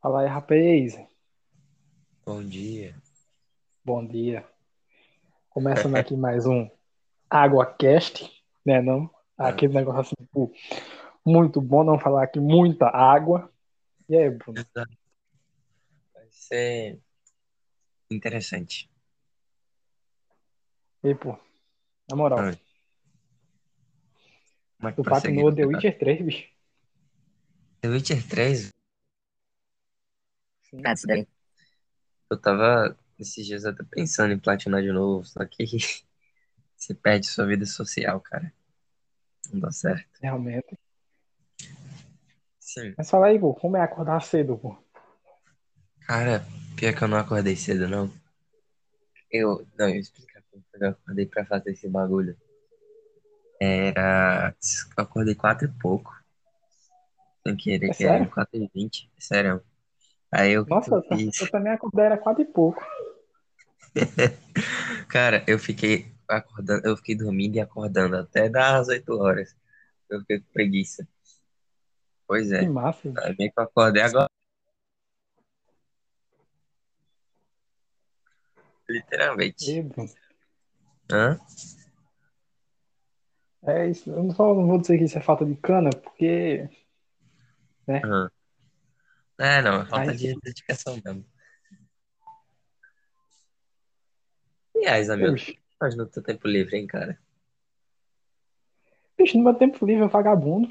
Fala aí, rapaz. Bom dia. Bom dia. Começando aqui mais um AguaCast, né não? Aquele negócio assim, tipo, muito bom não falar aqui muita água. E aí, Bruno? Vai ser interessante. E pô, na moral, Oi. Como é que tu prosseguiu? platinou The Witcher 3, bicho? The Witcher 3, Sim. eu tava esses dias até pensando em platinar de novo, só que você perde sua vida social, cara. Não dá certo. Realmente. Sim. Mas fala aí, pô, como é acordar cedo, pô? Cara, pior que eu não acordei cedo, não. Eu, não, eu explicar como eu acordei pra fazer esse bagulho. Era, eu acordei quatro e pouco. Sem querer, É que era sério? quatro e vinte, sério. Aí eu, Nossa, eu fiz, eu também acordei, era quatro e pouco. cara, eu fiquei acordando, eu fiquei dormindo e acordando até das 8 horas. Eu fiquei com preguiça. Pois Que é. massa, Aí bicho. meio que eu acordei agora, literalmente. Hã? É isso, eu não, só não vou dizer que isso é falta de cana, porque, né, Hã? É, não, é falta de gente, dedicação mesmo. Aliás, amigo, bicho, faz no teu tempo livre, hein, cara? bicho, no meu tempo livre eu vagabundo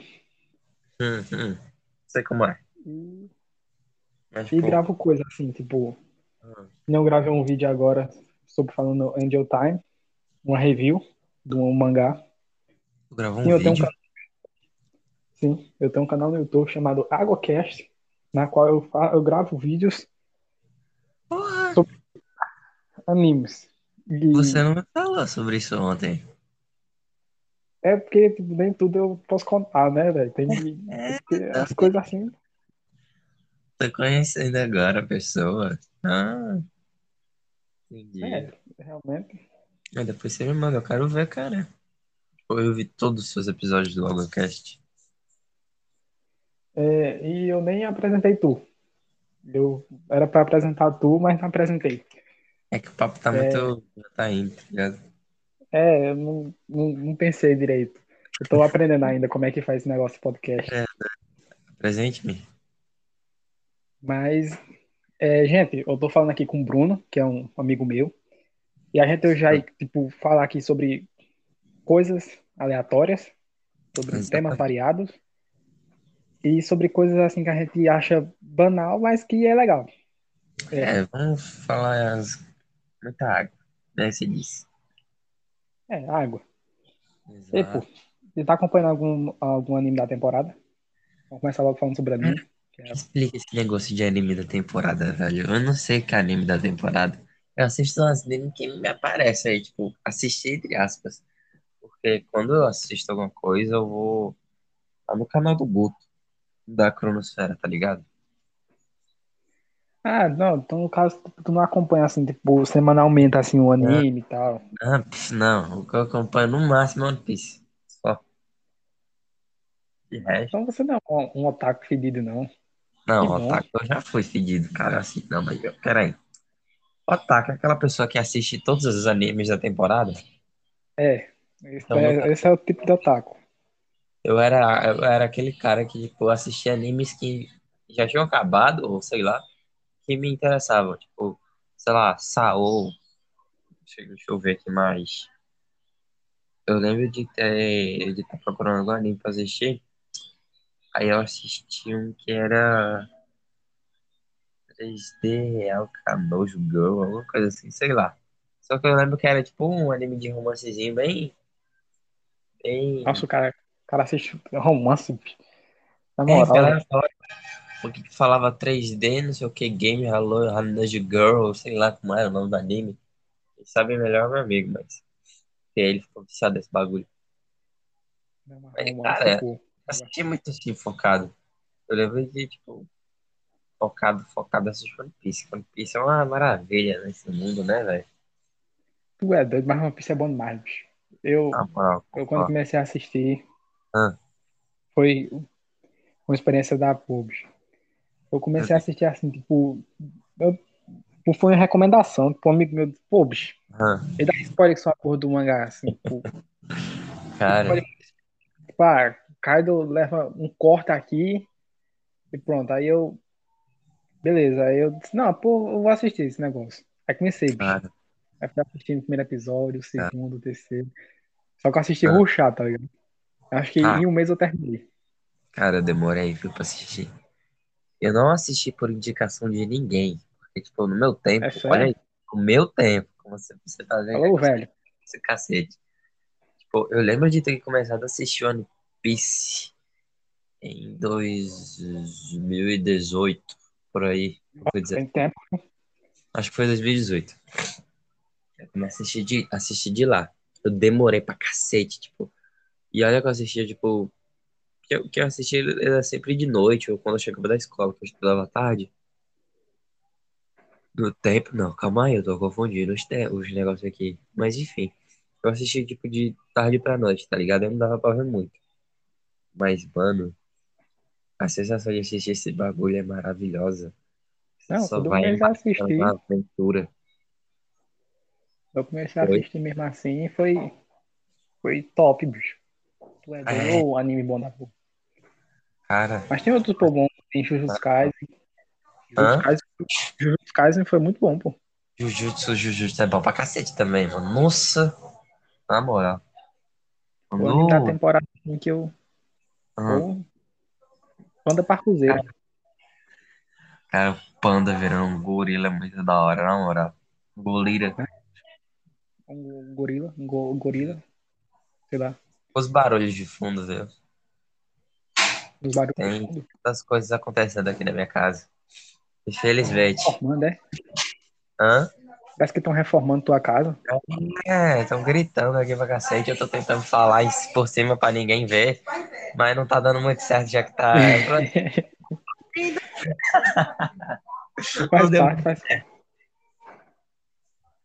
Hum, hum. Sei como é. e, Mas, e pô, gravo coisa assim, tipo, hum, não gravei um vídeo agora sobre falando Angel Time, uma review de um mangá. tu gravou Sim, um eu tenho um, vídeo? sim, eu tenho um canal no YouTube chamado AguaCast, na qual eu, eu gravo vídeos Porra, sobre animes. você E não me falou sobre isso ontem. é porque tipo, nem tudo eu posso contar, né, velho? Tem É, as coisas assim. tô conhecendo agora a pessoa. Ah, entendi. É, realmente. Aí depois você me manda, eu quero ver, cara. Pô, Eu vi todos os seus episódios do Logocast. É, e eu nem apresentei tu. Eu era pra apresentar tu, mas não apresentei. É que o papo tá É, muito. já Tá indo, tá ligado? é, eu não, não, não pensei direito. Eu tô aprendendo ainda como é que faz esse negócio podcast. É, presente-me. Mas, é, gente, eu tô falando aqui com o Bruno, que é um amigo meu, e a gente hoje vai, tipo, falar aqui sobre coisas aleatórias, sobre temas Exatamente. variados, e sobre coisas assim que a gente acha banal, mas que é legal. É, É, vamos falar as... muita água, né? Você disse. é, água. E, pô, Exato. você tá acompanhando algum, algum anime da temporada? Vamos começar logo falando sobre anime. é- explica esse negócio de anime da temporada, velho. Eu não sei que é anime da temporada. Eu assisto uns anime que me aparece aí, tipo, assistir entre aspas. Porque quando eu assisto alguma coisa, eu vou lá no canal do Guto, da Cronosfera, tá ligado? Ah, não, então no caso, tu não acompanha assim, tipo, semanalmente assim o anime e tal. ah, pff, não, o que eu acompanho no máximo é One Piece. Só. De resto. Então você não é um, um otaku fedido, não. Que Não, bom. otaku eu já fui fedido, cara. Assim, não, mas eu- peraí. Otaku é aquela pessoa que assiste todos os animes da temporada? É, esse Então, é, esse é o tipo de otaku. Eu era, eu era aquele cara que, tipo, assistia animes que já tinham acabado, ou sei lá, que me interessavam. Tipo, sei lá, Saô. Deixa, deixa eu ver aqui mais. Eu lembro de ter, de estar procurando algum anime pra assistir. Aí eu assisti um que era 3D Real Canojo Girl, alguma coisa assim, sei lá. Só que eu lembro que era tipo um anime de romancezinho bem, Nossa, bem. o cara, cara assiste romance, bicho. na É, que moral, ela velho. falava, porque que falava 3D, não sei o que, Game Hello Hanajo Girl, sei lá como era o nome do anime. Quem sabe melhor meu amigo, mas ele ficou viciado desse bagulho. Não, mas Mas, cara, pô. assisti muito assim, focado. Eu lembro de, tipo, focado, focado assistir One Piece. One Piece é uma maravilha nesse mundo, né, velho? Tu é doido, mas One Piece é bom demais, bicho. Eu, Na moral, eu quando comecei a assistir, Ah, foi uma experiência da bicho. Eu comecei a assistir assim, tipo. Eu, tipo, foi uma recomendação, tipo, um amigo meu, disse, pô, bicho, Ah, ele dá spoiler que só a porra do mangá, assim, tipo, cara, tipo, ah, Kaido leva um corte aqui e pronto. Aí eu. Beleza, aí eu disse, não, pô, eu vou assistir esse negócio. Aí comecei, bicho. Aí fui assistindo o primeiro episódio, o cara. segundo, o terceiro. Só que eu assisti Ah. rushado, tá ligado? Acho que Ah. em um mês eu terminei. Cara, eu demorei, viu, pra assistir. Eu não assisti por indicação de ninguém. Porque, tipo, no meu tempo, É olha aí, no meu tempo, como você, você tá vendo Falou, velho. esse cacete. Tipo, eu lembro de ter começado a assistir One Piece em 2018, por aí. Tem tempo. Acho que foi 2018. Eu comecei a assistir de, assistir de lá. Eu demorei pra cacete, tipo. E olha que eu assistia, tipo. Que eu, que eu assistia era sempre de noite, ou quando eu chegava da escola, que eu estudava à tarde. No tempo, não, calma aí, eu tô confundindo os, te- os negócios aqui. Mas enfim, eu assisti tipo de tarde pra noite, tá ligado? Eu não dava pra ver muito. Mas, mano, a sensação de assistir esse bagulho é maravilhosa. Você Não, só vai comecei a embarcando assistir, na aventura. eu comecei a assistir mesmo assim e foi, foi top, bicho. É É. ô, anime bom da porra. Cara, Mas tem outros pô bons, tem Jujutsu Kaisen. Jujutsu Kaisen, Jujutsu Kaisen foi muito bom, pô. Jujutsu, Jujutsu é bom pra cacete também, mano. Nossa, na moral. Foi o anime da Quando... temporada em que eu. Ah, Pô, Panda Parcuzeiro. Cara, o panda virando um gorila é muito da hora, na moral. Golira. Um gorila, um go- gorila, sei lá, Os barulhos de fundo, viu? dos barulhos Tem. fundo. Muitas coisas acontecendo aqui na minha casa. Infelizmente. Reformando, é? Hã? Parece que estão reformando tua casa. É, estão gritando aqui pra cacete. Eu tô tentando falar isso por cima pra ninguém ver, mas não tá dando muito certo, já que tá. faz parte, faz parte.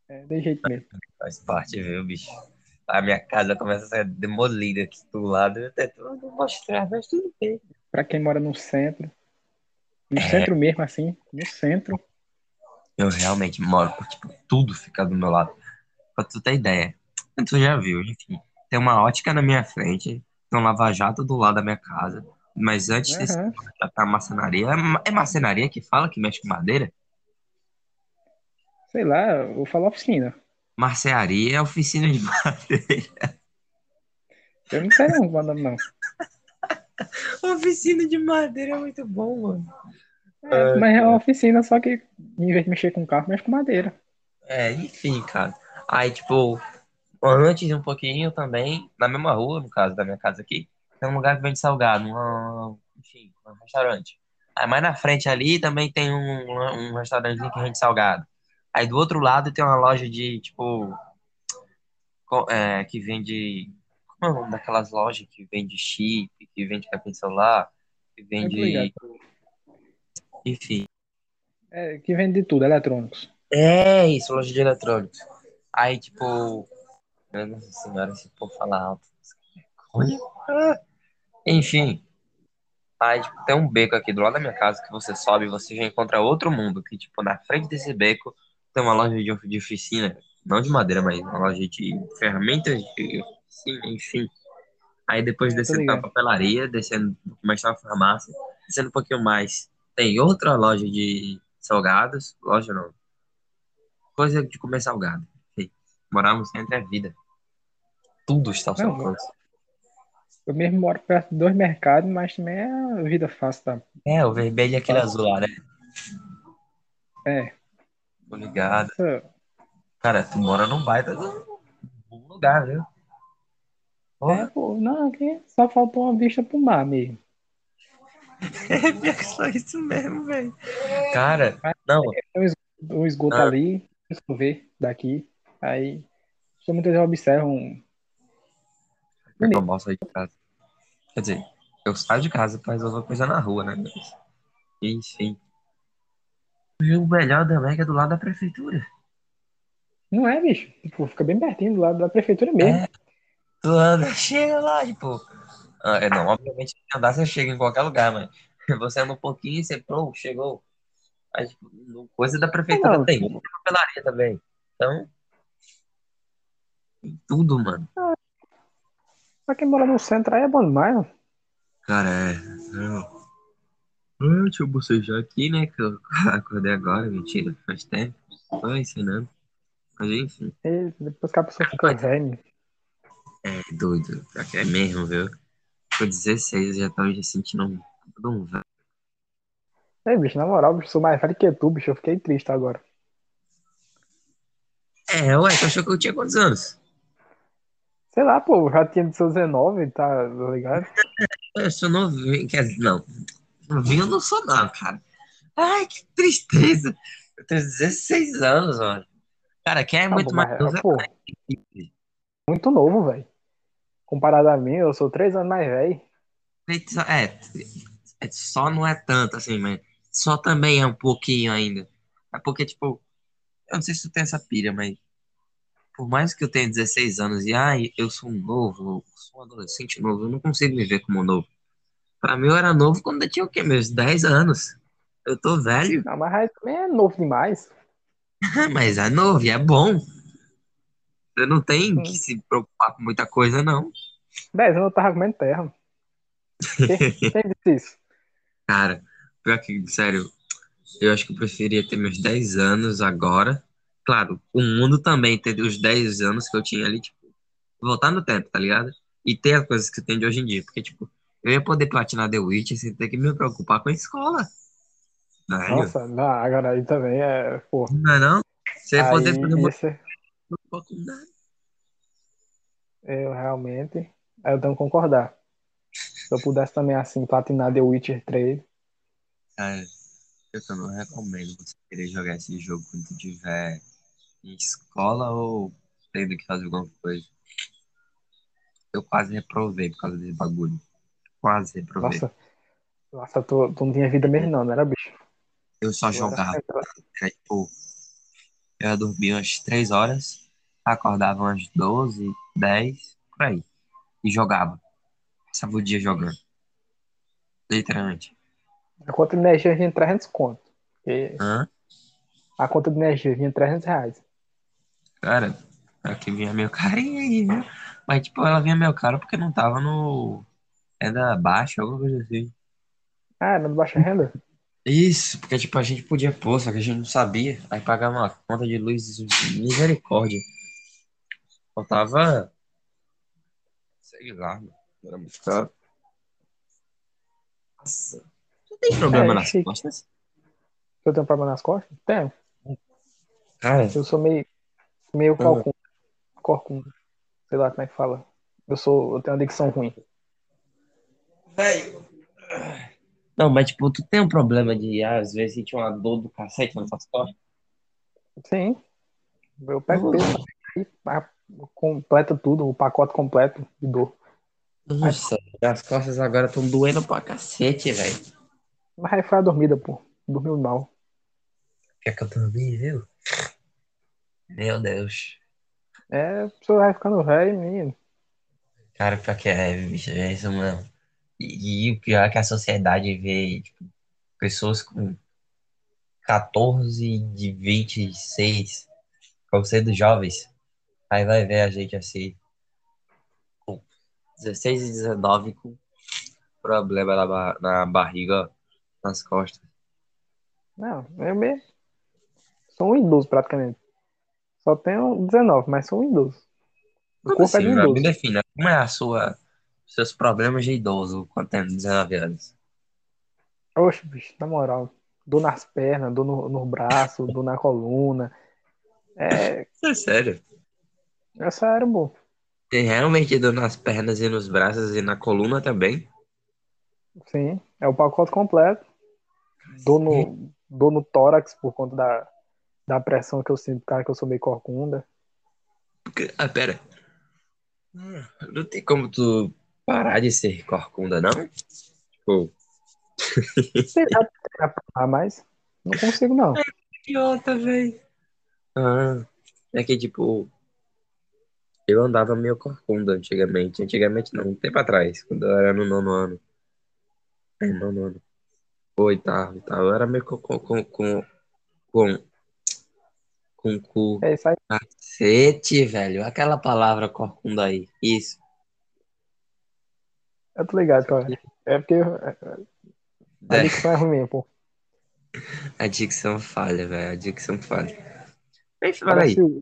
É, de jeito mesmo. Faz parte, viu, bicho? A minha casa começa a ser demolida aqui do lado. Eu tento mostrar, mas tudo bem. Pra quem mora no centro, no É. centro mesmo, assim, no centro, Eu realmente moro, tipo, tudo fica do meu lado. Pra tu ter ideia. Tu já viu, enfim. Tem uma ótica na minha frente, tem um lava-jato do lado da minha casa. Mas antes desse Aham. já tá a. É É marcenaria que fala que mexe com madeira? sei lá, eu vou falar oficina. Marcearia é oficina de madeira. Eu não sei não quando não. Oficina de madeira é muito bom, mano. É, mas é uma oficina, só que em vez de mexer com carro, mexe com madeira. É, enfim, cara. Aí, tipo, antes um pouquinho também, na mesma rua, no caso da minha casa aqui, tem um lugar que vende salgado, um, enfim, um restaurante. Aí mais na frente ali também tem um, um restaurantezinho que vende salgado. Aí do outro lado tem uma loja de, tipo, é, que vende. Como é o nome daquelas lojas que vende chip, que vende capinha de celular, que vende. Enfim. É, que vende de tudo, eletrônicos. É isso, loja de eletrônicos. Aí, tipo. Nossa senhora, se for falar alto. Enfim. Aí, tipo, tem um beco aqui do lado da minha casa que você sobe e você já encontra outro mundo. Que, tipo, na frente desse beco tem uma loja de, de oficina. Não de madeira, mas uma loja de ferramentas de oficina, enfim. Aí depois É, descendo pra papelaria, descendo mais pra farmácia, descendo um pouquinho mais. Tem outra loja de salgados. Loja não. Coisa de comer salgado. Enfim, morar no centro é vida. Tudo está ao seu alcance. Eu mesmo moro perto de dois mercados, mas também é vida fácil, tá? É, o vermelho e aquele azul lá, né? É, Tô ligado. essa- Cara, tu mora num baita um bom lugar, viu? é, pô, não, aqui só faltou uma vista pro mar mesmo. é pior que só isso mesmo, velho. Cara, não, Tem um esgoto, um esgoto Ah. ali, eu ver daqui, aí só muitas vezes observam. é normal sair de casa. Quer dizer, eu saio de casa pra resolver coisa na rua, né? Mas, enfim. E o melhor é que é do lado da prefeitura. Não é, bicho? Tipo, fica bem pertinho do lado da prefeitura mesmo. É. Tu anda, chega lá, tipo. Ah, é, não, obviamente, se andar você chega em qualquer lugar, mas. Você anda um pouquinho e você, pô, chegou. Aí, tipo, coisa da Ah, prefeitura não. tem, tem papelaria também. Então, tem tudo, mano. Pra quem mora no centro aí é bom demais, mano. Cara, é. Não. Ah, deixa eu bocejar aqui, né? Que eu acordei agora, mentira, faz tempo. Tô ensinando. Mas enfim, E depois que a pessoa fica velha. é doido. Pior que É mesmo, viu? Com 16 eu já tava já sentindo um, todo um velho. Ei, bicho, na moral, bicho, sou mais velho que tu, bicho. Eu fiquei triste agora. É, ué, tu achou que eu tinha quantos anos? Sei lá, pô, já tinha de seus 19, tá ligado? Eu sou novinho, quer dizer, não. Eu não sou não, cara. Ai, que tristeza. Eu tenho 16 anos, mano. Cara, quem é Tá muito bom, mais novo é muito novo, velho. Comparado a mim, eu sou três anos mais velho. É, é, só não é tanto assim, mas só também é um pouquinho ainda. É porque, tipo, eu não sei se tu tem essa pilha, mas por mais que eu tenha 16 anos e, ai, eu sou um novo, eu sou um adolescente novo, eu não consigo me ver como novo. Pra mim, eu era novo quando eu tinha o quê? Meus 10 anos. Eu tô velho, Não, mas aí também é novo demais. mas é novo e é bom. Você não tem Hum. que se preocupar com muita coisa, não. Dez anos eu tava comendo terra. Quem, quem disse isso? Cara, pior que, sério, eu acho que eu preferia ter meus 10 anos agora. Claro, o mundo também ter os 10 anos que eu tinha ali, tipo, voltar no tempo, tá ligado? E ter as coisas que tem de hoje em dia. Porque, tipo, eu ia poder platinar The Witch sem ter que me preocupar com a escola. Velho, Nossa, não, agora aí também é, pô. não é não? Você ia poder fazer esse, eu realmente, eu tenho que concordar. Se eu pudesse também, assim, platinar The Witcher 3, Cara, eu não recomendo você querer jogar esse jogo quando tu tiver em escola ou tendo que fazer alguma coisa. Eu quase reprovei por causa desse bagulho. Quase reprovei. nossa, nossa, tu, tu não tinha vida mesmo não, não era, bicho? Eu só jogava. Era, tipo, eu ia dormir umas 3 horas, acordava umas 12, 10, por aí. E jogava. Passava o dia jogando. Literalmente. A conta de energia vinha 300 conto. E Hã? a conta de energia vinha 300 reais. Cara, aqui vinha meio carinho aí, viu? Mas, tipo, ela vinha meio caro porque não tava no. Renda baixa, alguma coisa assim. Ah, era de baixa renda? Isso, porque, tipo, a gente podia pôr, só que a gente não sabia. Aí pagava uma conta de luz, misericórdia. Faltava. Sei lá, mano. Era muito caro. Nossa. Você tem problema É, nas chique. costas? Eu tenho um problema nas costas? Tenho. Cara, Eu sou meio, meio Ah. corcunda. Corcunda. Sei lá como é que fala. Eu sou, eu tenho uma dicção ruim. Não, mas, tipo, tu tem um problema de, ah, às vezes, sentir uma dor do cacete nas tuas costas? Sim. Eu pego Nossa. peso ah, completa tudo, o pacote completo de dor. Nossa, as costas agora estão doendo pra cacete, velho. Mas foi a dormida, pô. Dormiu mal. Quer que eu dormi, viu? Meu Deus. É, a pessoa vai ficando velho, menino. Cara, pior que é, bicho, é isso mesmo. E, e o pior é que a sociedade vê, tipo, pessoas com 14 de 26, como sendo jovens. Aí vai ver a gente assim, com 16 e 19, com problema na, ba- na barriga, nas costas. Não, eu mesmo. Sou um idoso praticamente. Só tenho 19, mas sou um idoso. O corpo é assim, de um velho? Me idoso. defina. Como é a sua, seus problemas de idoso quando tem 19 anos? Oxe, bicho, na moral. Dor nas pernas, dor no, no braço, dor na coluna. É, Isso é sério. é sério, pô. Tem realmente dor nas pernas e nos braços e na coluna também? Sim, é o pacote completo. Dor no, dor no tórax por conta da, da pressão que eu sinto, cara, que eu sou meio corcunda. Porque- Ah, pera. Ah, Não tem como tu parar de ser corcunda, não? Tipo, pra lá, mas não consigo, não. idiota, velho. Ah, é que, tipo, eu andava meio corcunda antigamente. Antigamente não, um tempo atrás, quando eu era no nono ano. É, nono ano. Oitavo, oitavo. Era meio com, com, com, com, com, com cu. É isso aí. Cacete, velho. Aquela palavra corcunda aí. Isso. Eu tô ligado, cara. É porque é, a dicção é ruim pô. a dicção falha, velho. A dicção falha. Mas fala aí. Parece,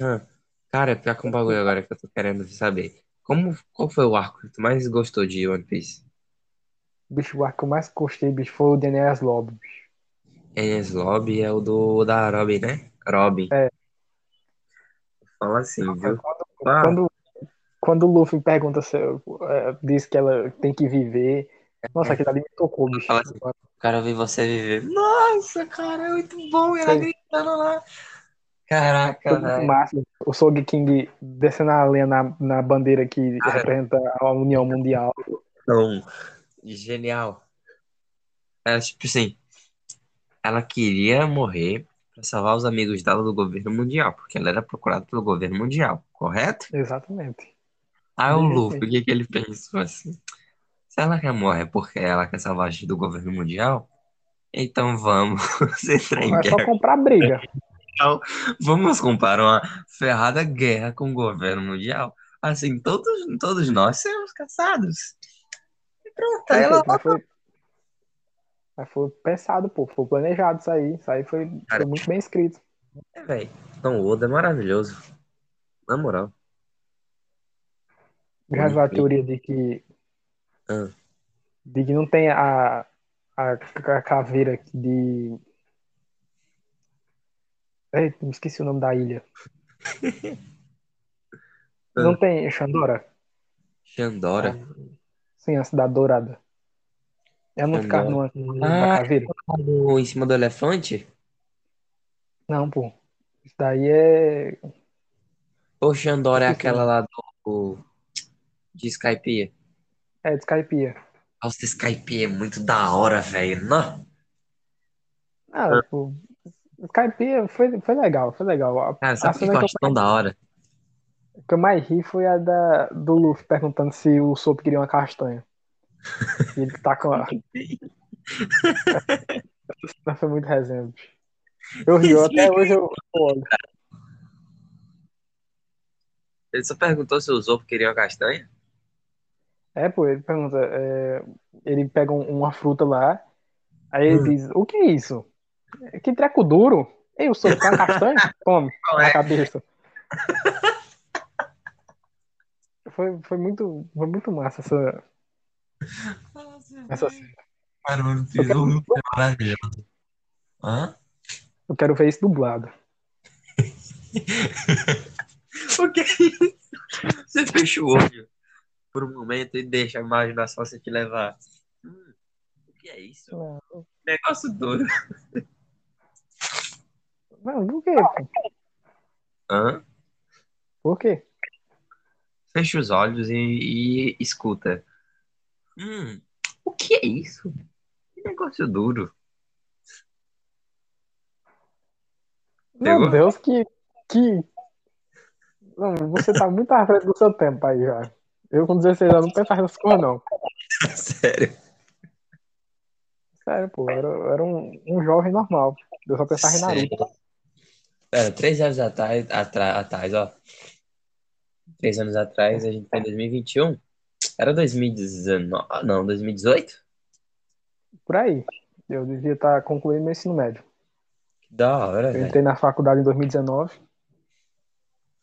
Ah, cara, pior que um bagulho agora que eu tô querendo saber. Como, qual foi o arco que tu mais gostou de One Piece? bicho, o arco que eu mais gostei, bicho, foi o Daniel Lobby, bicho. Lobby é o do da Robin, né? Robin. É. Fala assim, viu? Quando, Ah, quando, quando o Luffy pergunta se é, diz que ela tem que viver. Nossa, aquilo ali me tocou, bicho. Fala assim. o cara ver você viver. Nossa, cara, é muito bom. Ela Sim. gritando lá. Caraca, velho. massa. O Soul King descendo a lenha na, na bandeira que Cara. representa a União Mundial. Então, genial. É tipo assim, ela queria morrer pra salvar os amigos dela do governo mundial, porque ela era procurada pelo governo mundial, correto? Exatamente. Aí o Luffy, o que que ele pensou assim? Se ela quer morrer porque ela quer salvar a gente do governo mundial, então vamos entrar em É só guerra. comprar briga. Vamos comprar uma ferrada guerra com o governo mundial. Assim, todos, todos nós seremos caçados. E pronto, aí ela mas foi, mas foi pensado, pô. Foi planejado isso aí. Isso aí foi, Cara. foi muito bem escrito. É, velho. Então, o Oda é maravilhoso. Na moral. Viu a teoria de que, Ah. de que não tem a, a, a caveira de. Eita, me esqueci o nome da ilha. Não tem Xandora? Xandora. Sim, a cidade dourada. É não ficar numa, numa Ah. caveira? Em cima do elefante? Não, pô. Isso daí é. Ou Xandora é aquela lá do. De Skypiea? É de Skypiea. Nossa, Skypiea é muito da hora, velho. Não. Ah, pô. Skypiea foi, foi legal, foi legal. A, Cara, a sabe o que eu acho tão da hora? que eu mais ri foi a da, do Luffy perguntando se o Sop queria uma castanha. E ele tá com a. Essa foi muito resenha, bicho. Eu rio, até hoje eu, olho. Ele só perguntou se o Zop queria uma castanha? É, pô, ele pergunta. é, ele pega um- uma fruta lá, aí ele Hum. diz: O que é isso? Que treco duro. Ei, o Sop quer uma castanha? Tome, Qual na é? cabeça. Foi, foi, muito, foi muito massa essa, essa cena. Cara, mano, Eu quero- é maravilhoso. Hã? Eu quero ver isso dublado. O que é isso? Você fecha o olho por um momento e deixa a imaginação se te levar. Hum, o que é isso? Não, Negócio duro. não por quê? Hã? Por quê? Fecha os olhos e, e escuta. Hum, o que é isso? Que negócio duro. Meu Pegou? Deus, que. que... Não, você tá muito à frente do seu tempo aí já. Eu com 16 anos não pensava nessas coisas, não. Sério. Sério, pô. Era, era um, um jovem normal. Eu só pensava em Naruto. Sério. Pera, três anos atrás, atra- atrás, ó. Três anos atrás, a gente tá em 2021. Era 2019, ah, não, 2018? Por aí. Eu devia estar concluindo meu ensino médio. Que da hora, Eu velho. entrei na faculdade em 2019.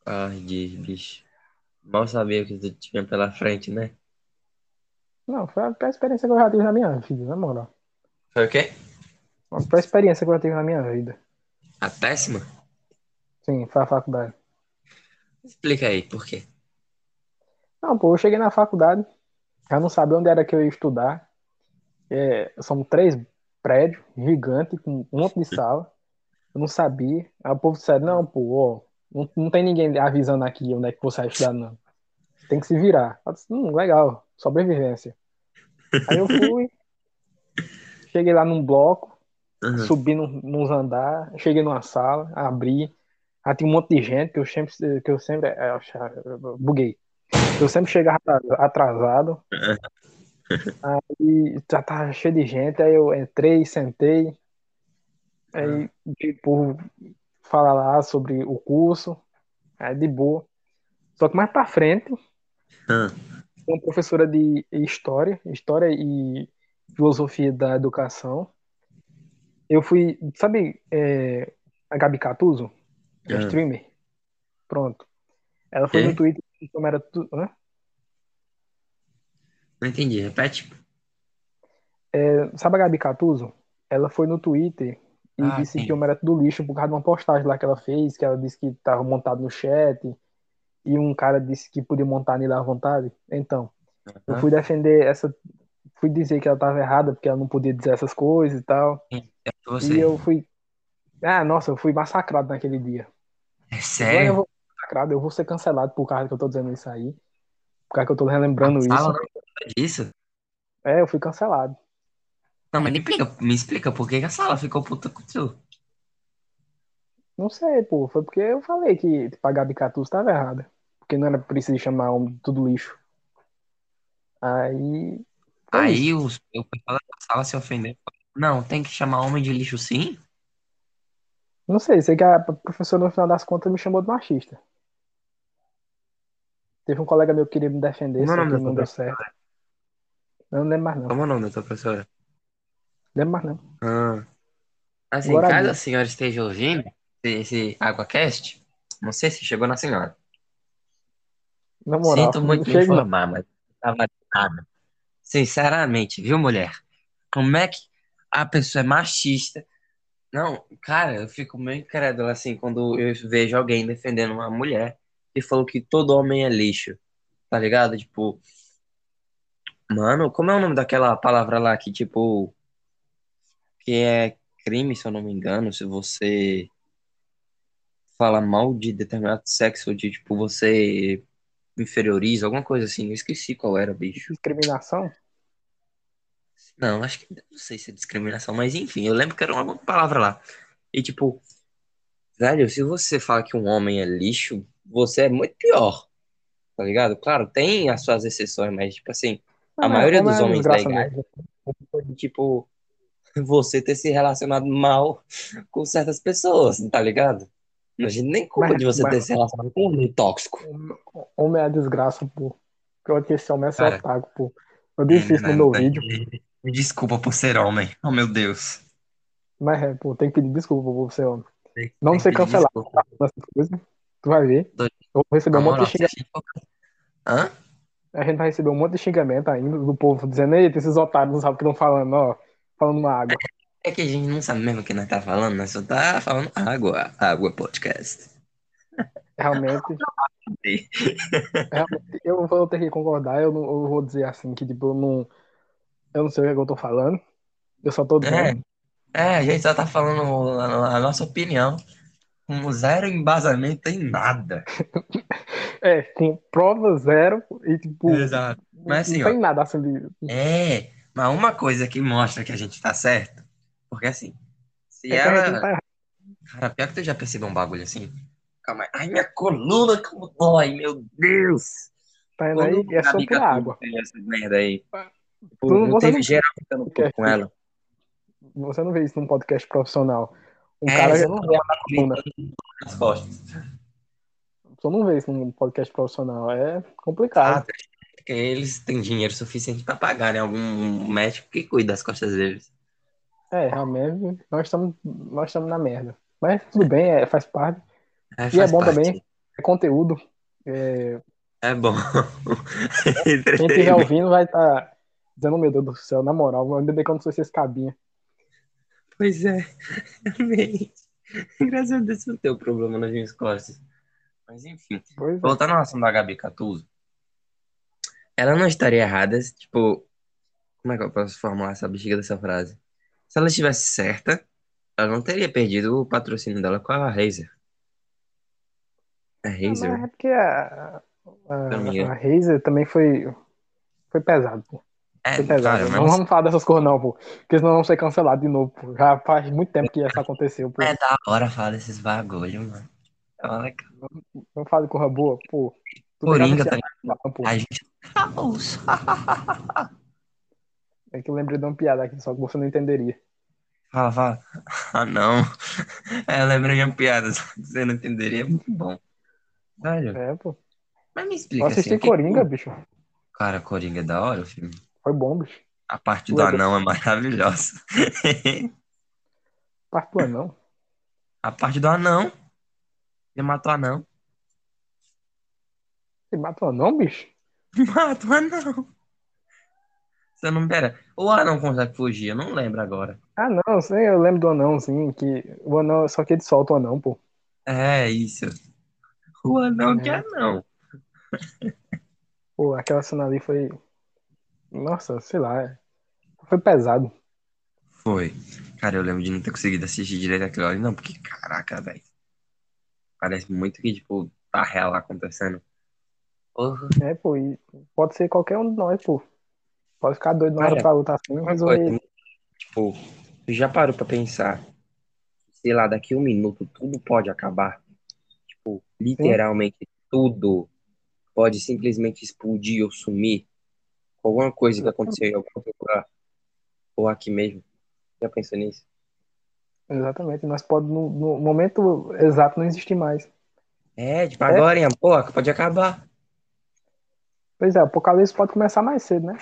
Ai, de bicho. Mal sabia o que tu tinha pela frente, né? Não, foi a pior experiência que eu já tive na minha vida, na moral. Foi o quê? A pior experiência que eu já tive na minha vida. A péssima? Sim, foi a faculdade. Explica aí, por quê? Não, pô, eu cheguei na faculdade, já não sabia onde era que eu ia estudar. É, são três prédios gigantes, com um monte de sala. Eu não sabia. Aí o povo disse, não, pô, ó, não, não tem ninguém avisando aqui onde é que você vai estudar, não. Tem que se virar. Eu disse, hum, legal, sobrevivência. Aí eu fui, cheguei lá num bloco, Uhum. subi num- nos andar, cheguei numa sala, abri, aí tinha um monte de gente que eu sempre, que eu sempre, é, eu buguei. Eu sempre chegava atrasado. Aí já tava cheio de gente, aí eu entrei, sentei, aí tipo, falar lá sobre o curso, aí de boa. Só que mais pra frente, Ah, uma professora de História, História e Filosofia da Educação. Eu fui, sabe, é, a Gabi Catuso, Ah. streamer? Pronto. Ela foi Quê? no Twitter como era tudo, né? não entendi, repete. Sabe a Gabi Catuso? Ela foi no Twitter e Ah, disse sim. que eu era tudo lixo por causa de uma postagem lá que ela fez, que ela disse que estava montado no chat e um cara disse que podia montar nele à vontade. Então, eu Aham. fui defender essa, fui dizer que ela estava errada porque ela não podia dizer essas coisas e tal. É E eu fui, ah, nossa, eu fui massacrado naquele dia. É Eu, eu sério? vou massacrado, eu vou ser cancelado por causa que eu tô dizendo isso aí, por causa que eu tô relembrando isso. conta disso? É, eu fui cancelado. Não, mas me explica, me explica por que a sala ficou puta com tu. Não sei, pô, foi porque eu falei que tipo, a Gabi Catuso estava errada. Porque não era preciso chamar homem de tudo lixo. Aí. Aí o pessoal da sala se ofendeu. Não, tem que chamar homem de lixo sim? Não sei, sei que a professora no final das contas me chamou de machista. Teve um colega meu que queria me defender, Como é só que não deu certo. Eu não lembro mais não. Como é o nome da tua professora? Lembro mais não. Ah. Assim, Glória a caso a senhora esteja ouvindo esse, AguaCast, não sei se chegou na senhora. Na moral, Sinto muito chega não. informar, mas não tava nada. Sinceramente, viu, mulher? Como é que a pessoa é machista? Não, cara, eu fico meio incrédulo assim quando eu vejo alguém defendendo uma mulher que falou que todo homem é lixo, tá ligado? Tipo, mano, como é o nome daquela palavra lá que, tipo, que é crime, se eu não me engano, se você fala mal de determinado sexo, ou de, tipo, você inferioriza, alguma coisa assim. Eu esqueci qual era, bicho. Discriminação? Não, acho que não sei se é discriminação, mas enfim, eu lembro que era uma palavra lá. E tipo, velho, se você fala que um homem é lixo, você é muito pior, tá ligado? Claro, tem as suas exceções, mas tipo assim, a Não, maioria homem dos é homens legais, tipo, você ter se relacionado mal com certas pessoas, tá ligado? A gente nem culpa Mas- de você mas- ter se relacionado com um homem tóxico. Homem é desgraça, pô. Porque eu acho que esse homem é só Cara. otaku, pô. Eu disse isso no meu vídeo. Me desculpa por ser homem. Oh, meu Deus. Mas é, pô, tem que pedir desculpa por você, homem. Tem- Não tem ser cancelado. coisas. Tu vai ver. Doido. Eu vou receber um monte moral, de xingamento. a gente for- Hã? A gente vai receber um monte de xingamento ainda do povo dizendo, eita, esses otários não sabem o que estão falando, ó. Falando uma água. É que a gente não sabe mesmo o que nós tá falando, nós só tá falando água, água podcast. Realmente. realmente, eu vou ter que concordar, eu, não, eu vou dizer assim, que tipo, eu não. Eu não sei o que, é eu tô falando. Eu só tô dizendo. É, é, a gente só tá falando a, a nossa opinião, com zero embasamento em nada. É, com prova zero e tipo. Exato. Mas assim, não tem nada assim de. É, mas uma coisa que mostra que a gente tá certo, porque assim, se É a não ela. tá. Cara, pior que tu já percebeu um bagulho assim? Calma aí. Ai, minha coluna como dói, meu Deus! Tá vendo aí? É só Catulo água. essa merda aí. Tipo, Tu- não você teve não- geral ficando puto com ela. Você não vê isso num podcast profissional. Um É, cara. você não vê ela coluna. nas costas. Você não vê isso num podcast profissional. É complicado. Ah, porque eles têm dinheiro suficiente pra pagarem algum médico que cuida das costas deles. É, realmente, nós estamos nós estamos na merda. Mas tudo bem, é, faz parte. É, E é bom parte. também. É conteúdo. É, É bom. quem estiver ouvindo vai estar dizendo, meu Deus do céu, na moral, que eu não sou esse cabinha. Pois é, realmente. Graças a Deus não tem problema nas minhas costas. Mas enfim, Pois é. voltando ao assunto da Gabi Catuso, ela não estaria errada, tipo, como é que eu posso formular essa bexiga dessa frase? Se ela estivesse certa, ela não teria perdido o patrocínio dela com a Razer. A Mas Razer, é porque a, a, não a Razer também foi, foi pesado, pô. é, Foi pesado. cara, não mas vamos falar dessas coisas, não, pô. Porque senão vamos ser cancelados de novo, pô. Já faz muito tempo que isso aconteceu, pô. é da hora falar desses bagulho, mano. Olha, cara, Vamos falar de coisa boa, pô. Tu Coringa, tá a- pô. a gente. É que eu lembrei de uma piada aqui, só que você não entenderia. Fala, fala. Ah, não. É, eu lembrei de uma piada, só que você não entenderia. É muito bom. Velho, É, pô. mas me Eu explica assisti assim. o que- Coringa, bicho. Cara, Coringa é da hora o filme. Foi bom, bicho. A parte do anão é maravilhosa. Parte do anão. A parte do anão. Ele matou o anão. Você mata o anão, bicho? Mata o anão. Você não pera. O anão consegue fugir, eu não lembro agora. Ah, não, sim, eu lembro do anão, sim, que o anão, só que ele solta o anão, pô. É isso. O anão que É. é não. Pô, aquela cena ali foi. Nossa, sei lá. é- Foi pesado. Foi. Cara, eu lembro de não ter conseguido assistir direito aquilo ali, não, porque caraca, velho. Parece muito que, tipo, tá real acontecendo. Porra. É, pô, e pode ser qualquer um de nós, pô. Pode ficar doido na hora Cara, pra lutar assim Uma resolver. coisa, tipo, já parou pra pensar? Sei lá, daqui um minuto tudo pode acabar. Tipo, literalmente tudo pode simplesmente explodir ou sumir. Alguma coisa que aconteceu em algum lugar. Ou aqui mesmo. Já pensou nisso? Exatamente. Nós pode, no, no momento exato, não existir mais. É, tipo, É. agora, hein, pô, pode acabar. Pois é, o apocalipse pode começar mais cedo, né?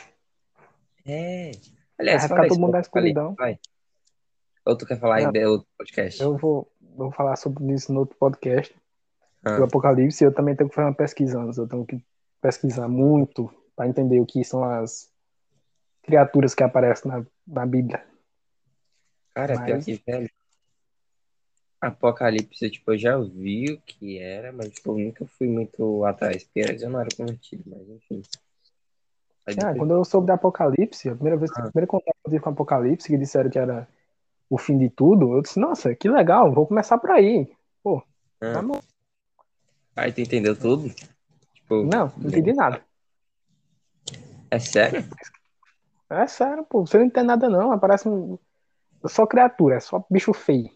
É. Aliás, Vai ficar todo mundo na escuridão. vai. Ou tu quer falar aí de outro podcast? Eu vou, vou falar sobre isso no outro podcast. Ah. do Apocalipse, eu também tenho que fazer uma pesquisa antes. Eu tenho que pesquisar muito para entender o que são as criaturas que aparecem na, na Bíblia. Cara, Mas- pior que, velho. Apocalipse, tipo, eu já vi o que era, mas tipo, eu nunca fui muito atrás, porque eu não era convertido, mas enfim. Aí Ah, depois- quando eu soube do Apocalipse, a primeira vez, Ah. a primeira contato que eu tive com Apocalipse, que disseram que era o fim de tudo, eu disse, nossa, que legal, vou começar por aí. Pô, Ah. tá bom. Aí tu entendeu tudo? Tipo, Não, não entendi nada. É sério? É sério, pô, você não entende nada não, aparece um... só criatura, é só bicho feio.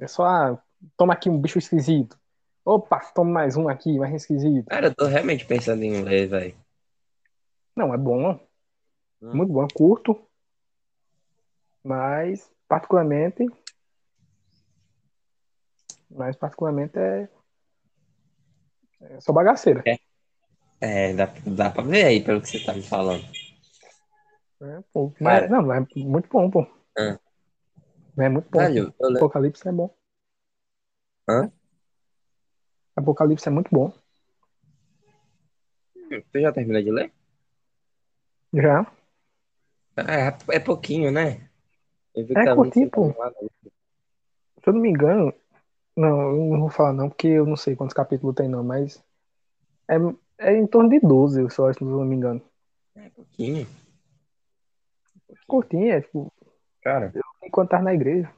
É só, ah, toma aqui um bicho esquisito. Opa, toma mais um aqui, mais esquisito. Cara, eu tô realmente pensando em ler, velho. Não, é bom, Hum. muito bom, é curto, mas particularmente, mas particularmente é, é só bagaceira. É, dá, dá pra ver aí pelo que você tá me falando. né? Pô, mas, Cara. não, é muito bom, pô. Ah. É muito bom. Velho, eu. Apocalipse é bom. Hã? Apocalipse é muito bom. Tu já terminou de ler? Já. É, é pouquinho, né? Eu É tá curtinho, 25 pô. né? Se eu não me engano, não, eu não vou falar não, porque eu não sei quantos capítulos tem não, mas é, é em torno de 12, eu só acho, se eu não me engano. É pouquinho. Curtinho, é tipo, Cara, enquanto tá na igreja.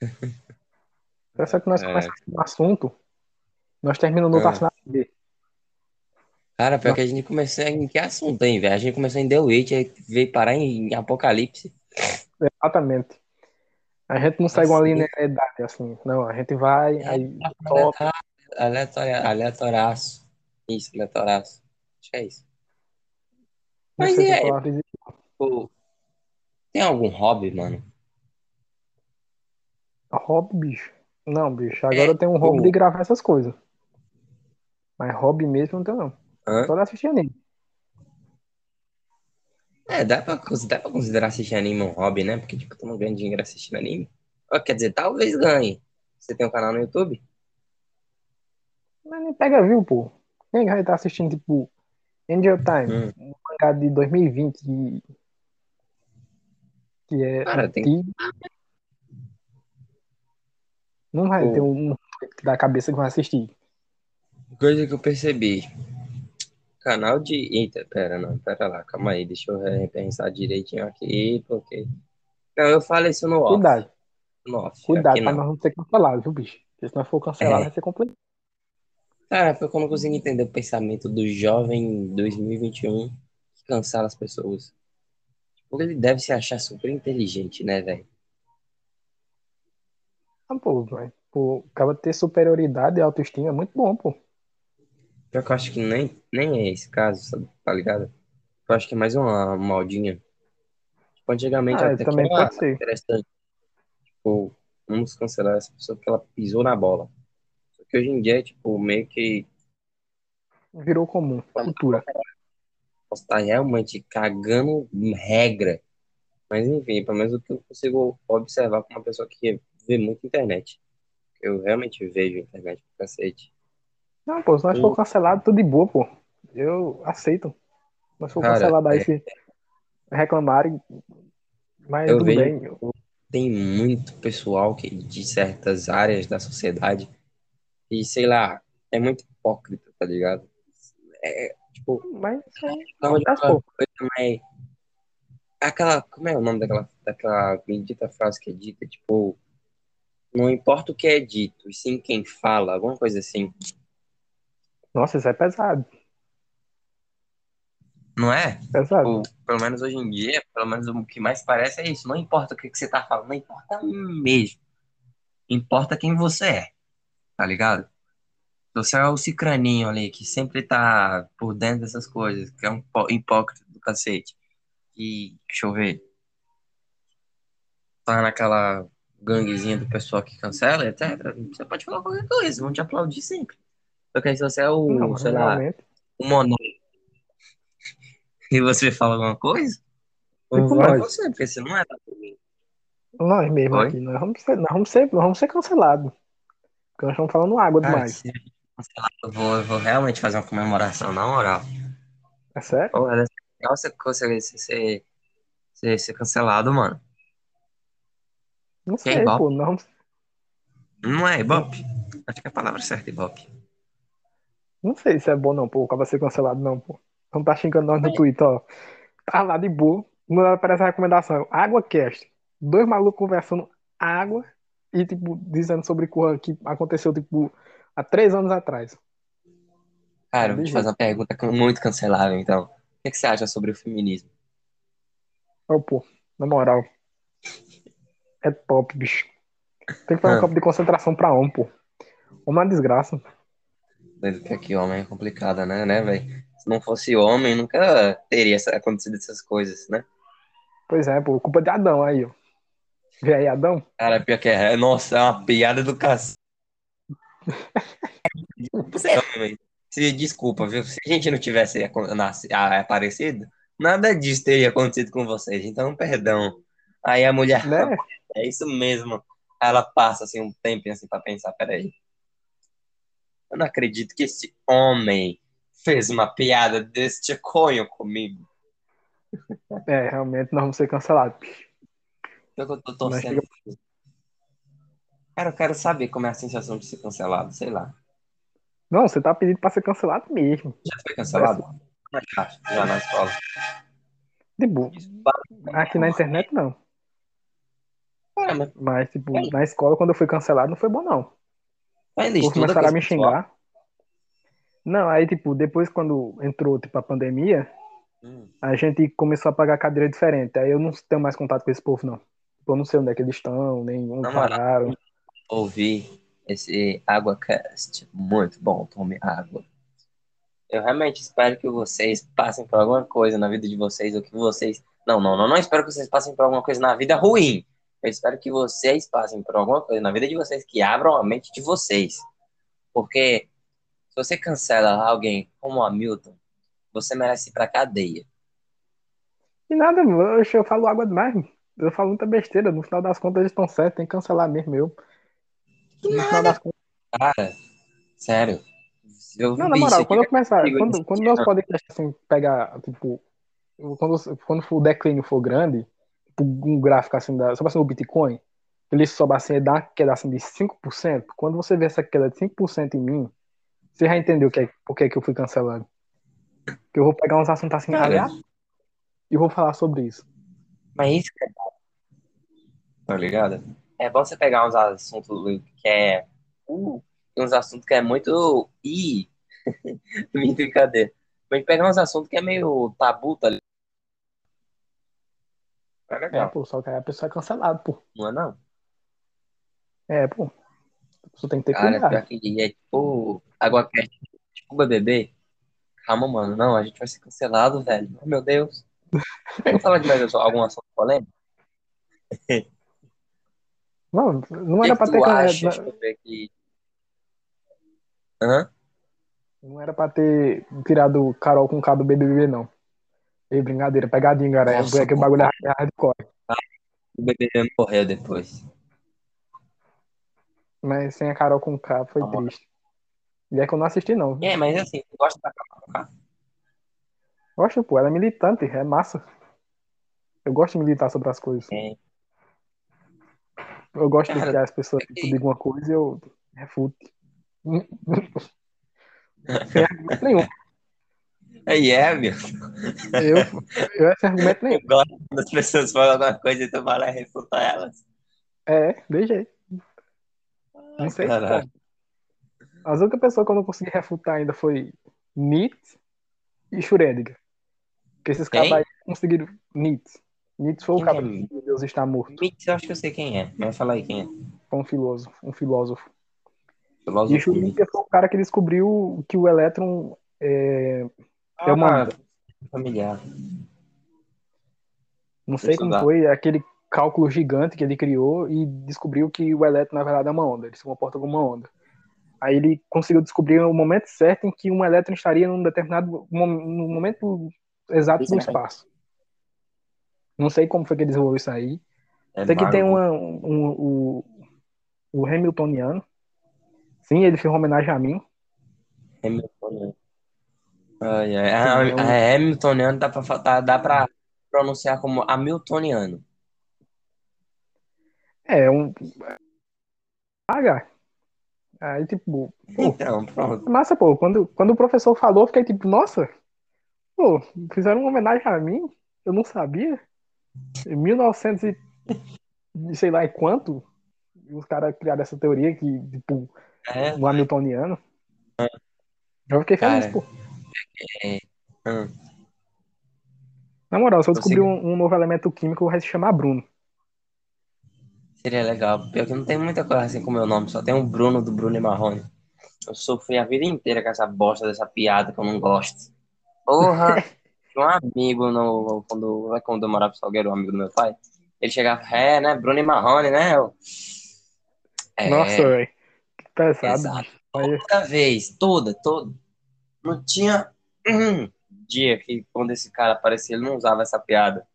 Só que nós É. começamos um assunto, nós terminamos no É. outro assunto. B. cara, pior que a gente começou em que assunto, hein, velho? A gente começou em The Witch, aí veio parar em, Apocalipse. Exatamente. A gente não segue uma Assim. linearidade assim, não, a gente vai, É, aí top, Aleatória, aleatoraço. Isso, aleatoraço. Acho que é isso. Mas e aí? Pô, tem algum hobby, mano? Hobby, bicho. Não, bicho, agora É, eu tenho um hobby de gravar essas coisas. Mas hobby mesmo não tenho não. Hã? Só de assistir anime. É, dá pra, dá pra considerar assistir anime um hobby, né? Porque, tipo, tu não ganha dinheiro assistindo anime. Quer dizer, talvez ganhe. Você tem um canal no YouTube? Mas nem pega view, pô. Quem vai estar assistindo, tipo, Angel Time, Hum. um mangá de 2020 que, que é Cara, tem- antigo. Não vai Pô. ter um da cabeça que vai assistir. Coisa que eu percebi. Canal de. Eita, pera, não, pera lá, calma aí, deixa eu repensar direitinho aqui, porque. Não, eu falo isso no off. Cuidado, No off. cuidado pra não. nós não ser cancelados, viu, bicho? Porque se nós for cancelado, É. vai ser complicado. Cara, foi quando eu consegui entender o pensamento do jovem 2021 que cancela as pessoas. Porque ele deve se achar super inteligente, né, velho? Ah, pô, mas, pô, acaba ter superioridade e autoestima é muito bom, pô. Pior que eu acho que nem, nem é esse caso, sabe? Tá ligado? Eu acho que é mais uma modinha. Tipo, antigamente Ah, até que também era pode ser. interessante. Tipo, vamos cancelar essa pessoa porque ela pisou na bola. Só que hoje em dia é, tipo, meio que Virou comum. Cultura. Posso estar realmente cagando regra. Mas enfim, pelo menos o que eu consigo observar com uma pessoa que vê muito internet. Eu realmente vejo internet pra cacete. Não, pô, se nós for cancelado, tudo de boa, pô. Eu aceito. Se nós for Cara, cancelado aí, é. se reclamarem, mas Eu tudo vejo- bem. Eu- Tem muito pessoal que de certas áreas da sociedade e, sei lá, é muito hipócrita, tá ligado? É, tipo, Mas não é coisa. Aquela, como é o nome daquela, daquela bendita frase que é dita? Tipo, não importa o que é dito, e sim quem fala, alguma coisa assim. Nossa, isso é pesado. Não é? Pesado. Tipo, pelo menos hoje em dia, pelo menos o que mais parece é isso. Não importa o que, que você tá falando, não importa mesmo. Importa quem você é, tá ligado? Você é o cicraninho ali, que sempre tá por dentro dessas coisas, que é um hipó- hipócrita do cacete. E, deixa eu ver. Tá naquela ganguezinha do pessoal que cancela, etc. Você pode falar qualquer coisa, vão te aplaudir sempre. Só que aí se você é o, Não, sei lá, o monólogo e você fala alguma coisa, vai nós. você, porque você não é da. Nós mesmo Oi? aqui, nós vamos ser, nós vamos ser, nós vamos ser cancelados. Porque nós estamos falando água Cara, demais. se gente cancelar, eu vou, eu vou realmente fazer uma comemoração, na moral. É sério? Deve ser legal você conseguir ser, ser, ser, cancelado, mano. Não é sei, Ibope? pô. Vamos, Não é Ibope? Acho que é a palavra certa, Ibope. não sei se é bom não, pô. Acaba ser cancelado não, pô. Não tá xingando nós no Twitter, ó. Tá lá de boa. Não aparece a recomendação. Água Cast. Dois malucos conversando água e, tipo, dizendo sobre coisa que aconteceu, tipo, há três anos atrás. Cara, vou te fazer uma pergunta can- muito cancelável, então. O que, que você acha sobre o feminismo? Ó, pô, na moral. É top, bicho. Tem que fazer um Ah. campo de concentração pra homem, pô. Homem é uma desgraça. Doido que aqui homem é complicado, né, né, velho? Se não fosse homem, nunca teria acontecido essas coisas, né? Pois é, pô. Culpa de Adão aí, ó. Vê aí, Adão? Cara, pior que é. Nossa, é uma piada do cacete. Se, desculpa, viu? Se a gente não tivesse aparecido, nada disso teria acontecido com vocês. Então, perdão. Aí a mulher, Né? é isso mesmo. Ela passa assim um tempo assim pra pensar, peraí. Eu não acredito que esse homem fez uma piada deste conho comigo. É, realmente nós vamos ser cancelados, eu tô torcendo. Cara, eu quero saber como é a sensação de ser cancelado, sei lá. Não, você tá pedindo pra ser cancelado mesmo. Já foi cancelado? Já, já na escola. De boa. Aqui na internet, não. Cara, mas Mas, tipo, na escola, quando eu fui cancelado, não foi bom, não. Por estuda começaram a me pessoal. xingar. Não, aí, tipo, depois quando entrou, tipo, a pandemia, Hum. a gente começou a pagar cadeira diferente. Aí eu não tenho mais contato com esse povo, não. Tipo, eu não sei onde é que eles estão, nem onde moral. pararam. Ouvi esse AguaCast. Muito bom, tome água. Eu realmente espero que vocês passem por alguma coisa na vida de vocês, ou que vocês. Não, não, não, não espero que vocês passem por alguma coisa na vida ruim. Eu espero que vocês passem por alguma coisa na vida de vocês que abram a mente de vocês. Porque se você cancela alguém como o Hamilton, você merece ir pra cadeia. E nada, eu, eu falo água demais. Eu falo muita besteira. No final das contas, eles estão certos, tem que cancelar mesmo eu. No final das contas. Cara, sério. Eu Não, na vi moral, isso quando eu começar, quando, quando meus podcasts assim, pegar, tipo, quando, quando o declínio for grande, tipo, um gráfico assim, da, só assim, o Bitcoin, ele sobe assim, dá uma queda assim de 5%, quando você vê essa queda de 5% em mim, você já entendeu o que é, por que é que eu fui cancelado. Que eu vou pegar uns assuntos assim, Cara. e vou falar sobre isso. Mas isso que é. Tá ligado? É bom você pegar uns assuntos que é. Uh, uns assuntos que é muito. Minha brincadeira. Mas pegar uns assuntos que é meio tabu, tá ligado? É É, legal. pô, só que a pessoa é cancelada, pô. Não é não? É, pô. A pessoa tem que ter Cara, cuidado. que é tipo. Água quente, tipo BBB. Calma, mano. Não, a gente vai ser cancelado, velho. Meu Deus. Vamos falar de mais algum assunto polêmico? Não, não O que era que pra tu ter. acha? não- era pra ter tirado Carol com K do BBB, não. Ei, brincadeira, pegadinha, cara. Nossa, é aquele bagulho é hardcore. O bebê morreu depois. Mas sem a Carol com K foi Ah. triste. E é que eu não assisti, não. É, mas assim, tu gosta da Carol Gosto, pô, ela é militante, é massa. Eu gosto de militar sobre as coisas. É. Eu gosto de Cara, que as pessoas tipo, digam uma coisa e eu refute. Sem argumento nenhum. Aí é, meu. Eu, eu sem argumento nenhum. Eu gosto quando as pessoas falam alguma coisa e tu vai lá e refuta elas. É, de jeito. Não sei como. As únicas pessoas que eu não consegui refutar ainda foi Nietzsche e Schrödinger. Porque esses caras aí conseguiram. Nietzsche. Nietzsche foi o Quem cara é que Nietzsche? Deus está morto. Eu acho que eu sei quem é. Mas fala aí quem é. Foi um filósofo. Um filósofo. E Filósofo. Schrödinger foi o cara que descobriu que o elétron é, é uma Ah, familiar. Não sei como foi aquele cálculo gigante que ele criou e descobriu que o elétron, na verdade, é uma onda. Ele se comporta como uma onda. Aí ele conseguiu descobrir o momento certo em que um elétron estaria num determinado no momento exato é espaço. Não sei como foi que ele desenvolveu isso aí. É Sei que tem uma, um, o, o Hamiltoniano. Sim, ele fez uma homenagem a mim. Hamiltoniano. Ai, ai. É um- ah, Hamiltoniano dá pra, dá, dá pra pronunciar como Hamiltoniano. É, um. H. Aí, tipo, Pô. Então, pronto. Massa, pô. Quando, quando o professor falou, fiquei tipo, nossa, pô, fizeram uma homenagem a mim? Eu não sabia. Em 1900 e e sei lá em quanto, os caras criaram essa teoria que, tipo, É, o Hamiltoniano. Eu fiquei feliz, Cara. pô. hum. Na moral, se eu descobrir Consegui- um, um novo elemento químico, vai se chamar Bruno. Seria legal. Pior que não tem muita coisa assim com o meu nome, só tem um Bruno do Bruno e Marrone. Eu sofri a vida inteira com essa bosta dessa piada que eu não gosto. Porra! Tinha um amigo no, quando, quando eu morava em Salgueiro, um amigo do meu pai. Ele chegava, é, né? Bruno e Marrone, né? Eu, é, Nossa, velho. Que pesado. exato. bicho. Aí, toda vez, toda, toda. Não tinha um dia que quando esse cara aparecia, ele não usava essa piada.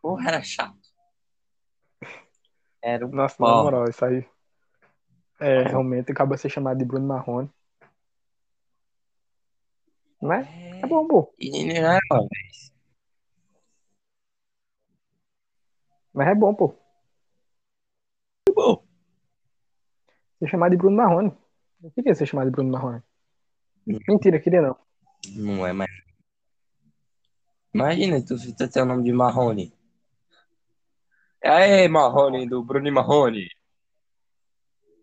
Porra, era chato. Era um nossa, na moral, isso aí. É, realmente acaba ser chamado de Bruno Marrone. Mas é bom, pô. E não vez. Mas é bom, pô. bom. Ser chamado de Bruno Marrone. Eu queria ser chamado de Bruno Marrone. Mentira, queria não. Não é mais. Imagina, tu, tu tem o nome de Marrone. Aê, Marrone, do Bruno Marrone.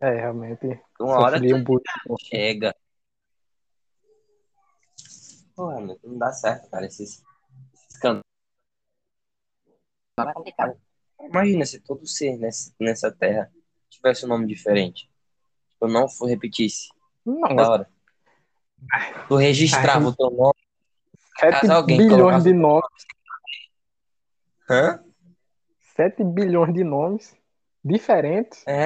É, realmente. Uma hora tu um pouco. chega. Não dá certo, cara, esses, esses cantos. Imagina se todo ser nessa, nessa terra tivesse um nome diferente. Eu não for repetisse. Não, Da hora. Tu registrava Ai. o teu nome. 7 Caso alguém bilhões de nomes. Hã? 7 bilhões de nomes diferentes. É.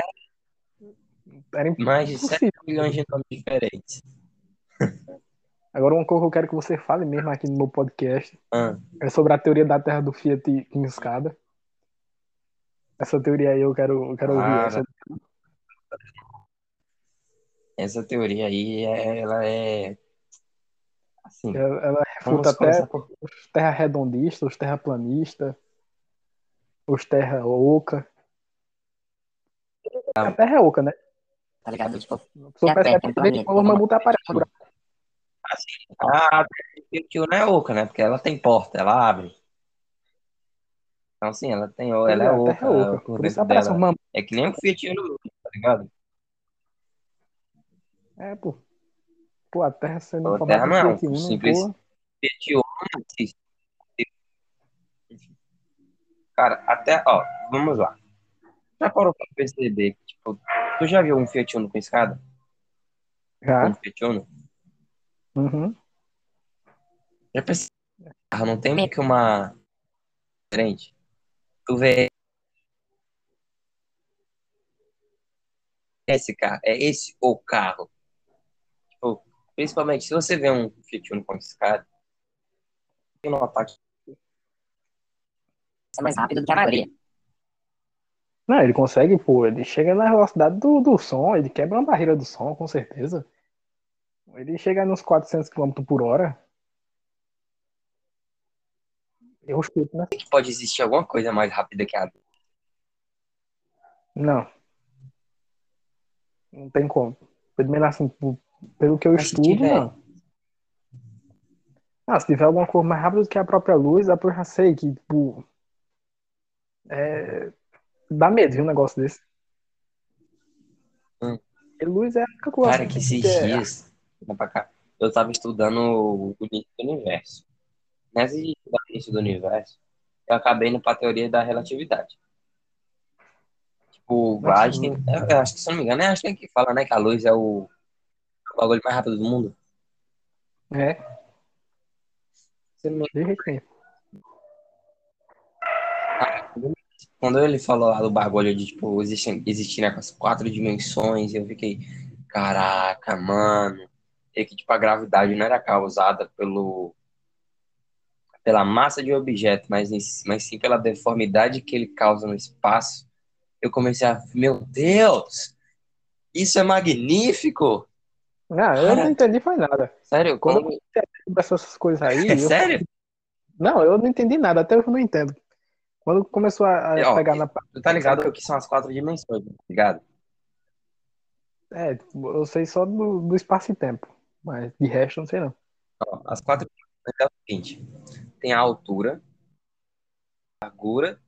Era Mais de 7 impossível. milhões de nomes diferentes. Agora, uma coisa que eu quero que você fale mesmo aqui no meu podcast é sobre a teoria da Terra do Fiat em escada. Essa teoria aí eu quero, eu quero ouvir. Essa. Essa teoria aí, é- ela é. Assim, Ela, ela vamos refuta até os terra-redondistas, os terraplanistas, os terra-oca. A Terra é oca, né? Tá ligado? Tipo, A pessoa percebe Terra, que o mamute aparece. Tudo. Ah, que não é oca, né? Porque ela tem porta, ela abre. Então, assim, ela tem. Ela é a Terra oca, é oca. por Por isso dentro aparece dela. um mamute. É que nem um Fiat Uno, tá ligado? É, pô. Pô, a Terra sendo Pô, a Terra não é Fiat Uno, simples-. Fiat Uno. Cara, até, ó, vamos lá. Já parou pra perceber que, tipo, tu já viu um Fiat Uno com escada? Já. Um Fiat Uno? Uhum. Já pensei, carro não tem meio que uma diferente. Tu vê esse carro, é esse o carro. Tipo, principalmente se você vê um Fiat Uno com esse cara, tem uma parte é mais rápido do que a maioria. Não, ele consegue, pô, ele chega na velocidade do, do som, ele quebra uma barreira do som, com certeza. Ele chega nos 400 km por hora. Eu chuto, né? que pode existir alguma coisa mais rápida que a Não. Não tem como. Pelo menos assim, pelo que eu Mas estudo, tiver- não. Ah, se tiver alguma coisa mais rápida do que a própria luz, dá pra eu já sei que, tipo. É... Dá medo, viu, um negócio desse. Hum. E luz é a única coisa Cara, que esses é- dias, vem pra cá, eu tava estudando o início do universo. Nessa estudar o início do universo, eu acabei indo pra teoria da relatividade. Tipo, Einstein, eu, eu acho que, se não me engano, é Einstein que fala, né, que a luz é o, o bagulho mais rápido do mundo. É, Se não me nenhum. Quando ele falou lá do bagulho de, tipo, existir, existir né, as quatro dimensões, eu fiquei, caraca, mano. E que, tipo, a gravidade não era causada pelo, pela massa de objeto, mas, mas sim pela deformidade que ele causa no espaço. Eu comecei a, meu Deus, isso é magnífico! Ah, eu Cara. não entendi foi nada. Sério, Quando. Sobre essas coisas aí, É eu- sério? Não, eu não entendi nada, até eu não entendo. Quando começou a, a Ó, pegar na. Tu tá ligado que são as quatro dimensões, tá ligado? É, eu sei só do, do espaço e tempo. Mas de resto não sei não. As quatro dimensões é o seguinte: tem a altura, a largura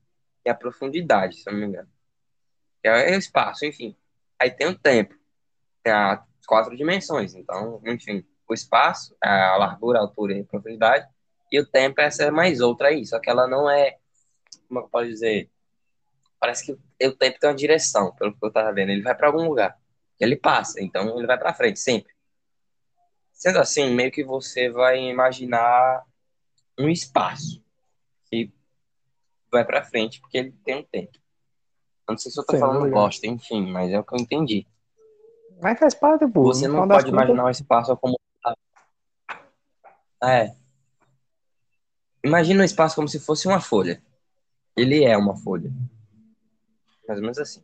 e a profundidade, se eu não me engano. É o espaço, enfim. Aí tem o tempo. Tem as quatro dimensões. Então, enfim, o espaço, a largura, a altura e a profundidade. E o tempo, essa é mais outra aí. Só que ela não é. Como eu posso dizer? Parece que o tempo tem uma direção, pelo que eu tava vendo. Ele vai para algum lugar. Ele passa, então ele vai para frente, sempre. Sendo assim, meio que você vai imaginar um espaço que vai pra frente porque ele tem um tempo. Não sei se eu tô Sim, falando bosta, enfim, mas é o que eu entendi. Mas faz parte, pô. Você não das pode contas- imaginar o espaço como. É. Imagina o espaço como se fosse uma folha. Ele é uma folha. Mais ou menos assim.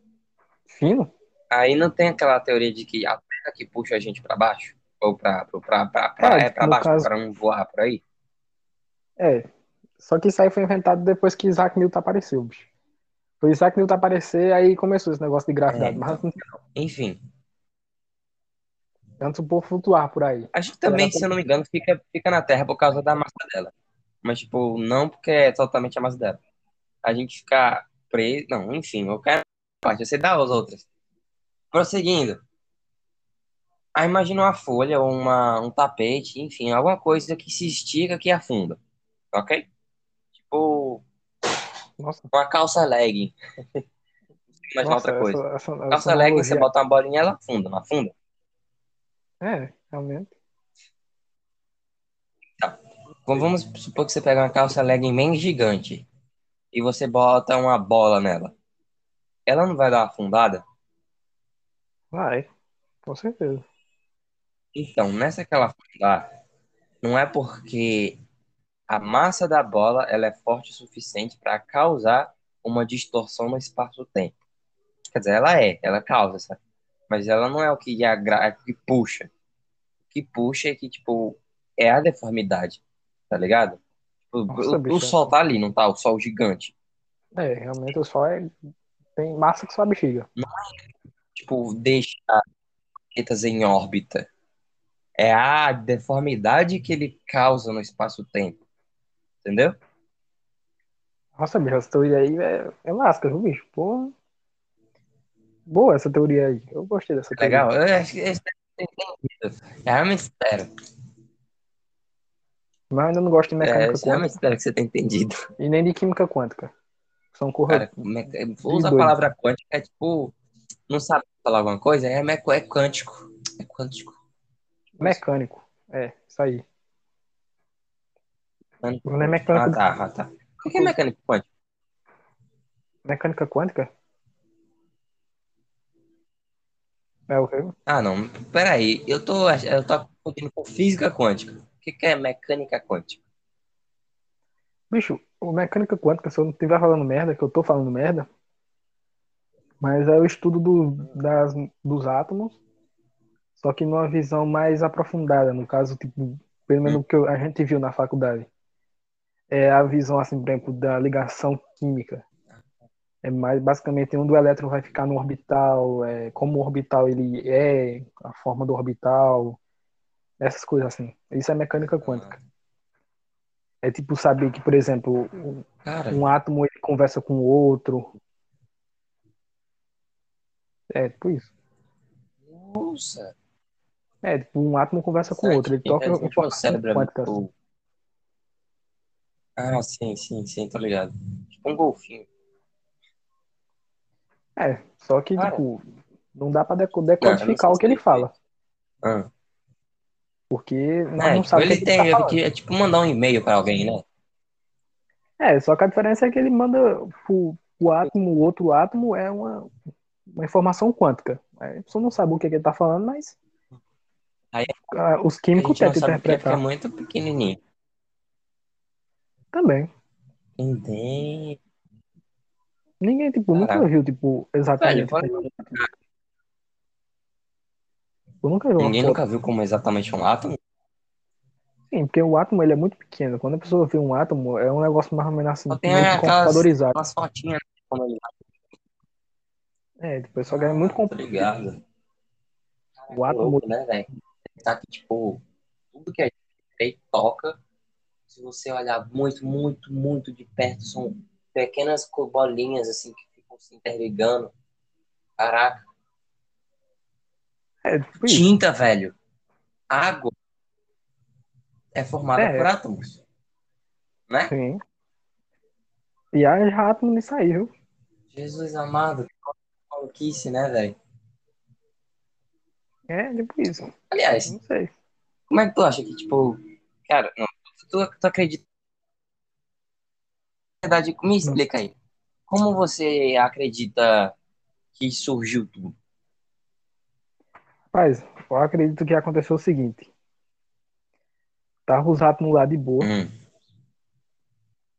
Fino? Aí não tem aquela teoria de que a terra que puxa a gente pra baixo? Ou pra, pra, pra, pra, pra- É, é, pra baixo, caso- para não voar por aí? É. Só que isso aí foi inventado depois que Isaac Newton apareceu, bicho. Foi Isaac Newton aparecer, aí começou esse negócio de gravidade. É, Mas antes, Enfim. antes o povo flutuar por aí. Acho que também, se eu não me engano, fica, fica na Terra por causa da massa dela. Mas, tipo, não porque é totalmente a massa dela. A gente fica preso. Não, enfim, eu quero parte, você dá as outras. Prosseguindo. Aí imagina uma folha ou uma, um tapete, enfim, alguma coisa que se estica que afunda. Ok? Tipo, Nossa, uma calça legging. Imagina nossa outra coisa. essa, essa, essa Calça legging, você bota uma bolinha ela afunda, não afunda? É, realmente. Então, Vamos supor que você pega uma calça legging bem gigante e você bota uma bola nela. Ela não vai dar uma afundada? Vai, com certeza. Então, nessa que ela afundar, não é porque a massa da bola ela é forte o suficiente para causar uma distorção no espaço-tempo. Quer dizer, ela é, ela causa, sabe? Mas ela não é o que, agra... é o que puxa. O que puxa é que, tipo, é a deformidade, tá ligado? Tipo, Nossa, o, o bicho. sol tá ali, não tá? O sol gigante. É, realmente o sol é... tem massa que sua bexiga. tipo, deixa planetas em órbita. É a deformidade que ele causa no espaço-tempo. Entendeu? Nossa, bicho, essa teoria aí é, é lasca, viu, bicho? Porra. Boa essa teoria aí. Eu gostei dessa teoria. Legal? Eu acho que esse ter entendido. Eu realmente espero. Mas eu ainda não gosto de É, mecânica realmente quântica espero que você tenha entendido. e nem de química quântica. São. Cara, me- usa a palavra quântica, é tipo, não sabe falar alguma coisa? É, é quântico. É quântico. Mecânico. É, isso aí. Mecânica Não é mecânica, Ah, tá, ah, tá. O que é mecânica quântica? mecânica quântica? É o quê? Ah, não. Peraí. Eu tô, eu tô confundindo com física quântica. O que que é mecânica quântica? Bicho, o mecânica quântica, se eu não estiver falando merda, que eu tô falando merda, mas é o estudo do, das, dos átomos, só que numa visão mais aprofundada, no caso, tipo, pelo menos o que a gente viu na faculdade. É a visão, assim, por exemplo, da ligação química. É mais basicamente onde o elétron vai ficar no orbital, é, como o orbital ele é, a forma do orbital, essas coisas assim. Isso é mecânica quântica. É tipo saber que, por exemplo, um- um átomo ele conversa com o outro. É, tipo isso. nossa. É, tipo, um átomo conversa com o outro. Ele troca Interessante, meu informações cérebro é quânticas. muito... Ah, sim, sim, sim, tô ligado. Tipo um golfinho. É, só que, Cara. tipo, não dá pra decodificar o que ele fala. Ah. Porque nós É, não tipo, sabemos o ele que tem, ele tá é, é tipo mandar um e-mail pra alguém, né? É, só que a diferença é que ele manda pro, pro átomo, o outro átomo é uma, uma informação quântica. A pessoa não sabe o que, que ele tá falando, mas Aí- ah, os químicos tentam porque é é interpretar muito pequenininho. também. Entende? Ninguém, tipo, nunca Caraca. viu, tipo, Velho, exatamente como é. Eu nunca vi Ninguém nunca viu como exatamente um átomo? Sim, porque o átomo ele é muito pequeno. Quando a pessoa vê um átomo, é um negócio mais ou menos assim, muito aquelas, computadorizado. aquelas fotinhas, né? É, tipo, só que é muito Tá complicado. ligado? O átomo, louco, né, velho? Tá que, tipo, tudo que a gente toca, se você olhar muito, muito, muito de perto, são pequenas bolinhas, assim, que ficam se interligando. Caraca. é tipo isso. Tinta, velho. Água é formada É. por átomos. Né? Sim. E há átomo nisso aí, viu? Jesus amado, que maluquice, né, velho? É, tipo isso. Aliás, Não sei. como é que tu acha que, tipo, cara, não, tu, tu acredita? Na verdade, me explica aí. Como você acredita que surgiu tudo? Rapaz, eu acredito que aconteceu o seguinte. Tava os átomos lá de boa. Hum,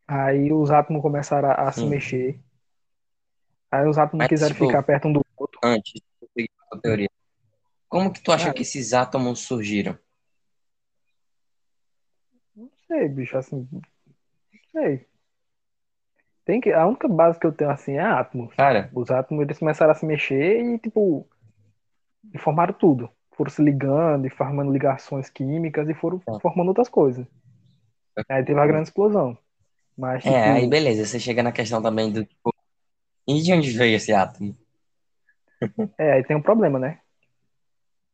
Aí os átomos começaram a, a se Sim. mexer. Aí os átomos Mas, quiseram tipo, ficar perto um do outro. antes de seguir a teoria, como que tu acha Ah. que esses átomos surgiram? Não sei, bicho, assim. Não sei. Tem que, a única base que eu tenho assim é átomos. Cara, Os átomos eles começaram a se mexer e, tipo, e formaram tudo. Foram se ligando e formando ligações químicas e foram Tá. formando outras coisas. Aí teve a grande explosão. Mas, tipo, é, aí beleza, você chega na questão também do, tipo, e de onde veio esse átomo? é, aí tem um problema, né?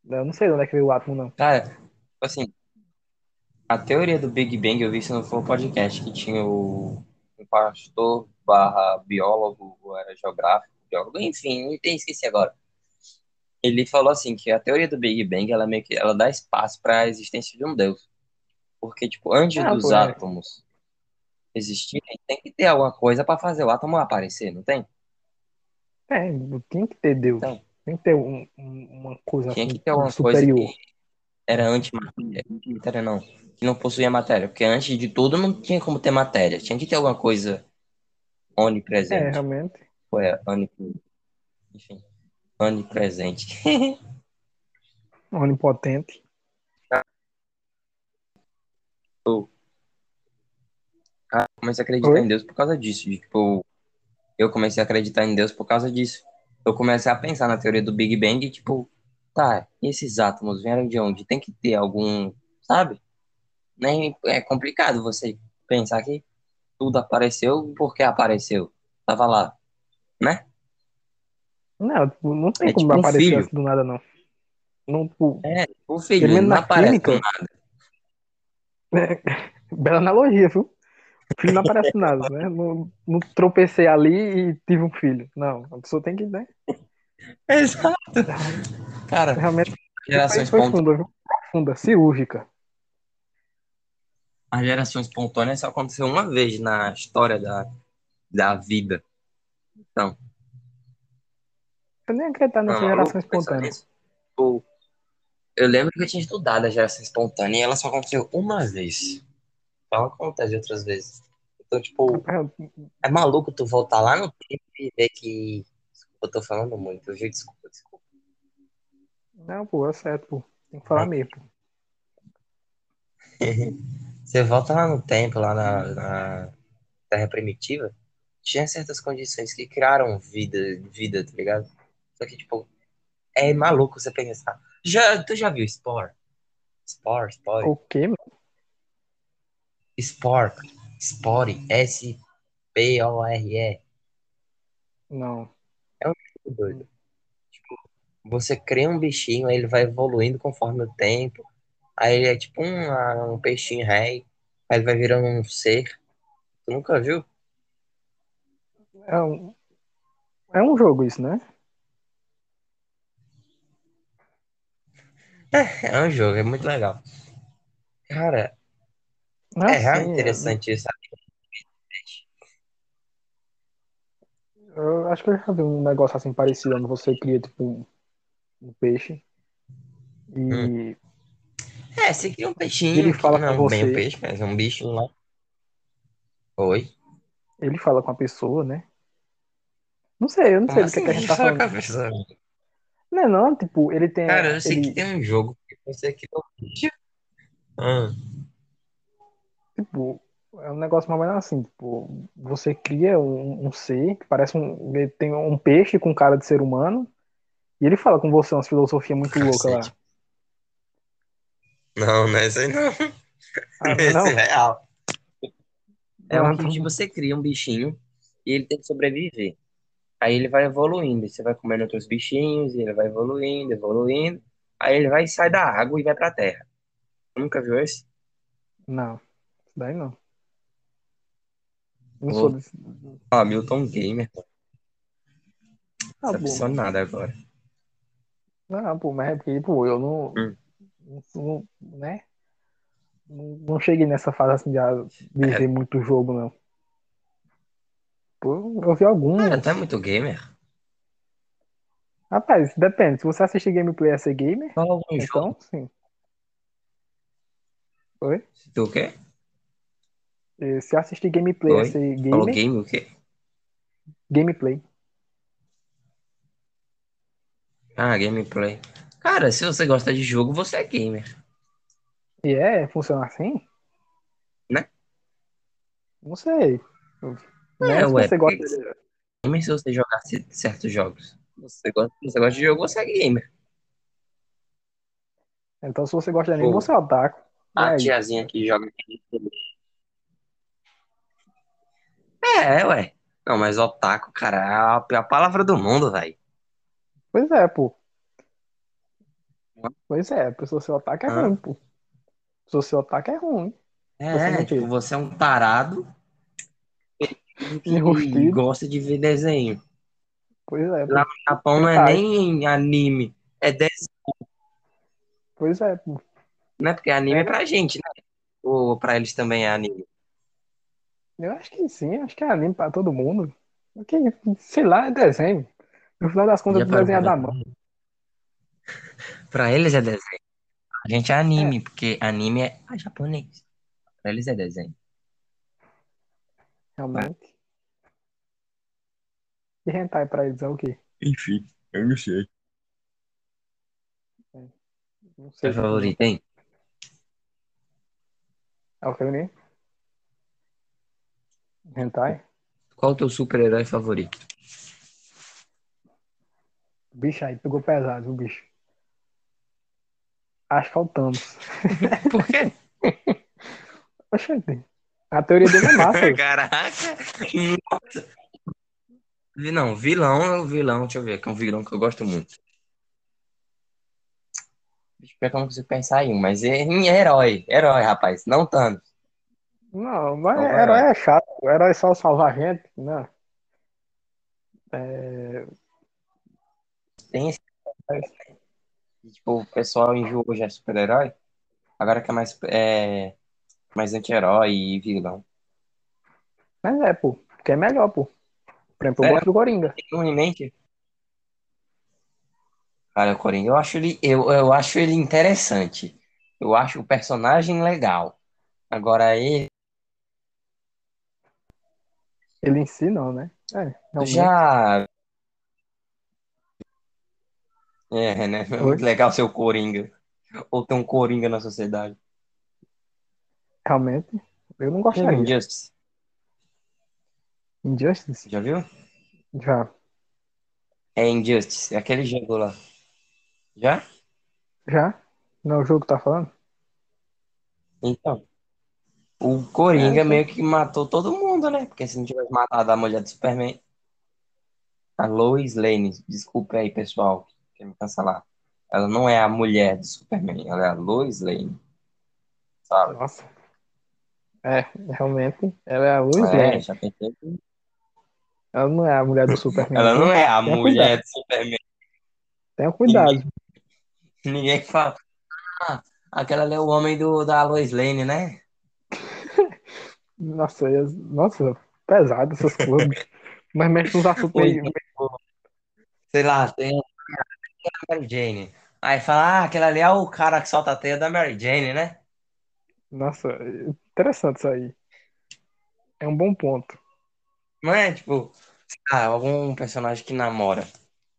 Eu não sei de onde é que veio o átomo, não. Cara, tipo assim, a teoria do Big Bang, eu vi isso no Flow Podcast, que tinha o um pastor barra biólogo, era geográfico, biólogo, enfim, tem esqueci agora. Ele falou assim, que a teoria do Big Bang, ela meio que, ela dá espaço para a existência de um Deus. Porque, tipo, antes Ah, dos pô, é. átomos existirem, tem que ter alguma coisa para fazer o átomo aparecer, não tem? É, tem que ter Deus. Tem. Tem que ter um- um- uma coisa Tinha assim, que ter coisa superior. que era antimatéria. Antimatéria não. Que não possuía matéria. Porque antes de tudo não tinha como ter matéria. Tinha que ter alguma coisa É, onipresente. realmente. Ou é onipresente. Enfim. Onipresente. Onipotente. Ah, eu comecei a acreditar Oi? em Deus por causa disso. de, Tipo, eu comecei a acreditar em Deus por causa disso. Eu comecei a pensar na teoria do Big Bang e, tipo, tá, esses átomos vieram de onde? Tem que ter algum, sabe? Nem é complicado você pensar que tudo apareceu porque apareceu. Tava lá, né? Não, tipo, não tem É como tipo aparecer filho. assim do nada, não. Não, tipo, É, o filho, ele menos não aparece do química. nada. bela analogia, viu? O filho não aparece nada, né? Não, não tropecei ali e tive um filho. Não, a pessoa tem que, né? Exato. Cara, Realmente gerações foi ponto. Profunda, cirúrgica. A geração espontânea só aconteceu uma vez na história da, da vida. Então, Eu nem acredito nessa não, geração espontânea. eu lembro que eu tinha estudado a geração espontânea e ela só aconteceu uma vez. Não acontece outras vezes. Então, tipo, é maluco tu voltar lá no tempo e ver que. Desculpa, eu tô falando muito. Eu já desculpa, desculpa. Não, pô, é certo, pô. Tem que falar É. mesmo. Você volta lá no tempo, lá na, na Terra Primitiva, tinha certas condições que criaram vida, vida, tá ligado? Só que, tipo, é maluco você pensar. Já, tu já viu Spore? Spore, Spore. O quê, mano? Spore. Spore. S-P-O-R-E. Não. Muito doido. Tipo, você cria um bichinho, aí ele vai evoluindo conforme o tempo. Aí ele é tipo um, ah, um peixinho rei. Aí ele vai virando um ser. Tu nunca viu? É um, é um jogo isso, né? É um jogo, é muito legal. Cara, Não é assim, realmente interessante isso. Eu acho que eu já vi um negócio assim parecido, onde você cria tipo um, um peixe e Hum. É, você cria um peixinho, Ele que fala não é com bem um você. peixe, mas é um bicho lá. Oi? ele fala com a pessoa, né? Não sei, eu não sei Como do que, assim? que a gente tá Fala com falando. a pessoa. Não é não, tipo, ele tem. Cara, eu sei ele, que tem um jogo que você cria um bicho. Ah, tipo, é um negócio mais ou menos assim, tipo, você cria um, um ser que parece um. Ele tem um peixe com cara de ser humano, e ele fala com você umas filosofias muito loucas lá. Cacete. Não, não é esse aí não. Ah, Esse não? é real. É Ah, um que tipo, você cria um bichinho e ele tem que sobreviver. Aí ele vai evoluindo, e você vai comendo outros bichinhos, e ele vai evoluindo, evoluindo. Aí ele vai sai da água e vai pra terra. Nunca viu esse? Não, isso daí não. Não sou desse. Ah, Milton Gamer. Tá bom. Decepcionado agora. Não, pô, mas é porque, pô, eu não. Hum. não- não- né? Não, não cheguei nessa fase assim de ah, de É. muito jogo, não. Pô, eu vi alguns. Cara, tu é muito gamer? Rapaz, depende. Se você assistir gameplay é ser gamer, Fala algum jogo. então sim. Oi? Se tu o quê? E Se assistir gameplay Oi? é ser Falou game o quê? gameplay. Ah, gameplay. Cara, se você gosta de jogo, você é gamer. E é, funciona assim? Né? Não sei. Né? É, Se ué, você gosta de... Gamer se você jogar certos jogos. Você gosta, você gosta de jogo, você é gamer. Então, se você gosta de anime, você é otaku. A aí? tiazinha que joga. É, ué. Não, mas otaku, cara, é a pior palavra do mundo, velho. Pois é, pô. Pois é, a pessoa ser otaku é Hã? ruim, pô. A pessoa ser otaku é ruim. Você É, não tipo, você é um tarado que gosta de ver desenho. Pois é, pô. Lá no Japão não é Hentai. nem anime, é desenho, Pois é, pô. né? Porque anime é É. pra gente, né? Ou pra eles também é anime. Eu acho que sim, acho que é anime pra todo mundo. Porque, sei lá, é desenho. No final das contas, desenho é parou da mão. Pra eles é desenho. A gente é anime, porque anime é ah, japonês. Pra eles é desenho. Realmente. E hentai pra eles é o quê? Enfim, eu não sei. Não sei. Seu favorito, hein? É o que né? Hentai? Qual o teu super-herói favorito? Bicho aí, pegou pesado, o bicho. Acho que é o Thanos. Por quê? Oxente. A teoria dele é massa. Caraca! Nossa! Não, vilão é o vilão, deixa eu ver, que é um vilão que eu gosto muito. Deixa eu ver que eu não consigo pensar em um, mas é herói, herói, rapaz, não tanto. Não, mas Não, herói é chato. O herói é só salvar gente. Não. É, Tem esse tipo, o pessoal enjoou já é super-herói, agora quer mais é, mais anti-herói e vilão. Mas é, pô. Porque é melhor, pô. Por exemplo, eu É. gosto do Coringa. Não em mente. Cara, o Coringa, eu acho ele, eu, eu acho ele interessante. Eu acho o personagem legal. Agora ele Ele em si, não, né? É, realmente. já. É, né? É Oi? muito legal ser o Coringa. Ou ter um Coringa na sociedade. Realmente. Eu não gostaria. Injustice? Injustice? Já viu? Já. É Injustice, é aquele jogo lá. Já? Já? Não é o jogo que tá falando? Então. O É, Coringa sim. meio que matou todo mundo, né? Porque se não tivesse matado a mulher do Superman. A Lois Lane, desculpe aí, pessoal, que me cancelar. Ela não é a mulher do Superman, ela é a Lois Lane, sabe? Nossa. É, realmente. Ela é a Lois É, Lane. já pensei que- Ela não é a mulher do Superman. Ela não é a Tenha mulher do Superman. Tenha cuidado. Ninguém fala. Ah, aquela ali é o homem do, da Lois Lane, né? Nossa, nossa, pesado essas coisas. Mas mexe nos assuntos então, sei lá, tem a Mary Jane. Aí fala, ah, aquela ali é o cara que solta a teia da Mary Jane, né? Nossa, interessante isso aí. É um bom ponto. Não é, tipo, ah, algum personagem que namora.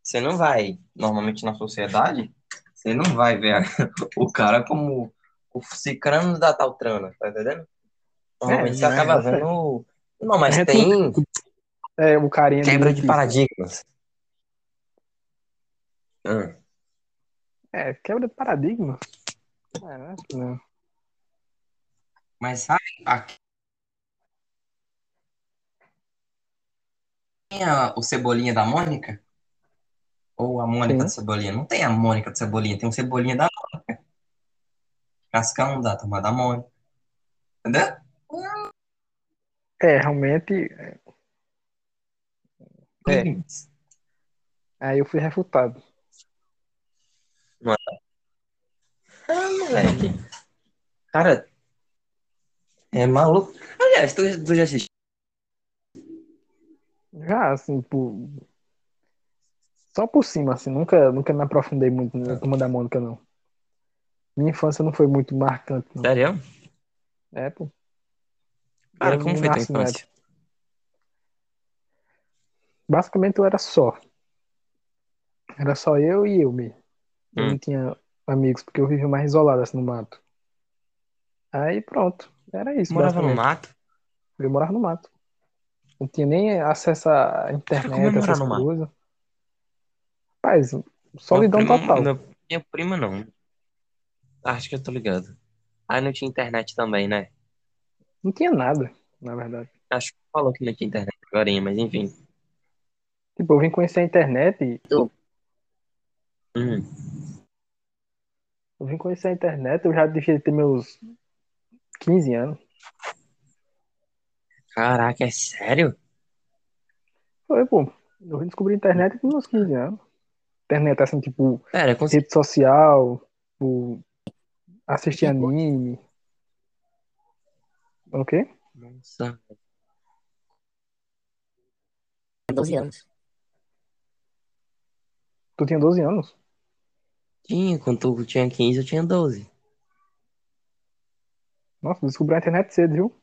Você não vai, normalmente na sociedade, você não vai ver o cara como o cicrano da Taltrana, tá entendendo? Normalmente você né, acaba sei. vendo. Não, mas A gente tem É o carinha quebra de paradigmas. Ah, É, quebra de paradigma. É, né? Não. mas sabe, aqui tem a- o Cebolinha da Mônica? Ou a Mônica Sim. do Cebolinha? Não tem a Mônica do Cebolinha, tem o Cebolinha da Mônica. Cascão da turma da Mônica. Entendeu? É, realmente. É. Aí eu fui refutado. Ah, moleque. Cara, é maluco. Aliás, tu, tu já assistiu? Já, assim, por... só por cima, assim, nunca, nunca me aprofundei muito na Turma da Mônica, não. Minha infância não foi muito marcante, não. Sério? É, pô. Cara, como foi tua na infância? Basicamente eu era só. Era só eu e eu mesmo. Eu Hum. não tinha amigos, porque eu vivia mais isolado, assim, no mato. Aí pronto. Era isso, Morava no mato? Eu morava no mato. Não tinha nem acesso à é internet, essas coisas. Rapaz, solidão prima- total. Minha, minha prima não. Acho que eu tô ligado. Ah, não tinha internet também, né? Não tinha nada, na verdade. Acho que falou que não tinha internet agora, mas enfim. Tipo, eu vim conhecer a internet e Hum. eu vim conhecer a internet, eu já devia ter meus 15 anos. Caraca, é sério? Foi, pô. Eu vim descobrir a internet com meus 15 anos. Internet, assim, tipo, Pera, rede social, tipo, assistir anime. O quê? Nossa. 12 anos. Tu tinha 12 anos? Tinha, quando tu tinha 15, eu tinha 12. Nossa, descobri a internet cedo, viu?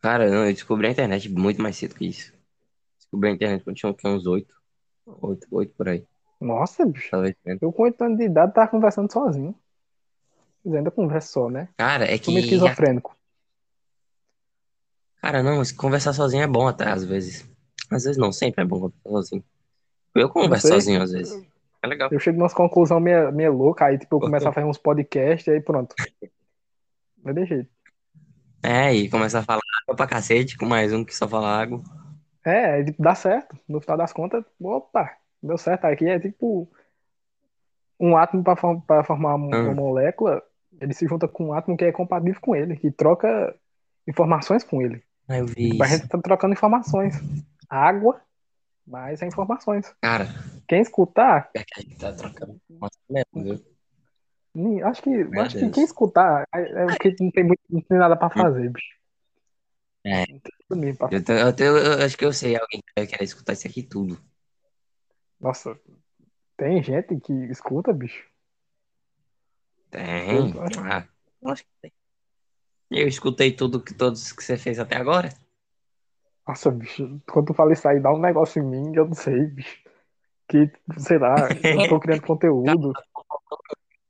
Cara, não, eu descobri a internet muito mais cedo que isso. Descobri a internet quando tinha uns 8. 8, 8 por aí. Nossa, bicho. Talvez menos. Eu com 8 anos de idade tava conversando sozinho. Mas ainda conversa só, né? Cara, é Sou meio que. esquizofrênico. Cara, não, mas conversar sozinho é bom até, às vezes. Às vezes não, sempre é bom conversar sozinho. Eu converso sei. sozinho, às vezes. É legal. Eu chego numa conclusão meio, louca, aí tipo, eu começo a fazer uns podcasts, aí pronto. Vai de jeito. É, e começar a falar água pra cacete com mais um que só fala água. É, tipo, dá certo. No final das contas, opa, deu certo aqui. É tipo um átomo para formar uma, Hum. uma molécula, ele se junta com um átomo que é compatível com ele, que troca informações com ele. Ah, eu vi a gente tá trocando informações. Água, mas é informações. Cara, Quem escutar, é que a gente tá trocando. Nossa, mesmo, viu? Acho que, Meu acho que quem escutar é, é porque não tem, muito, não tem nada pra fazer, bicho. É. Eu, tô- eu, tô- eu acho que eu sei alguém que vai querer escutar isso aqui tudo. Nossa, tem gente que escuta, bicho. Tem. Eu acho- Ah, eu acho que tem. Eu escutei tudo que todos que você fez até agora. Nossa, bicho, quando tu fala isso aí, dá um negócio em mim, eu não sei, bicho. Que, sei lá, eu tô criando conteúdo.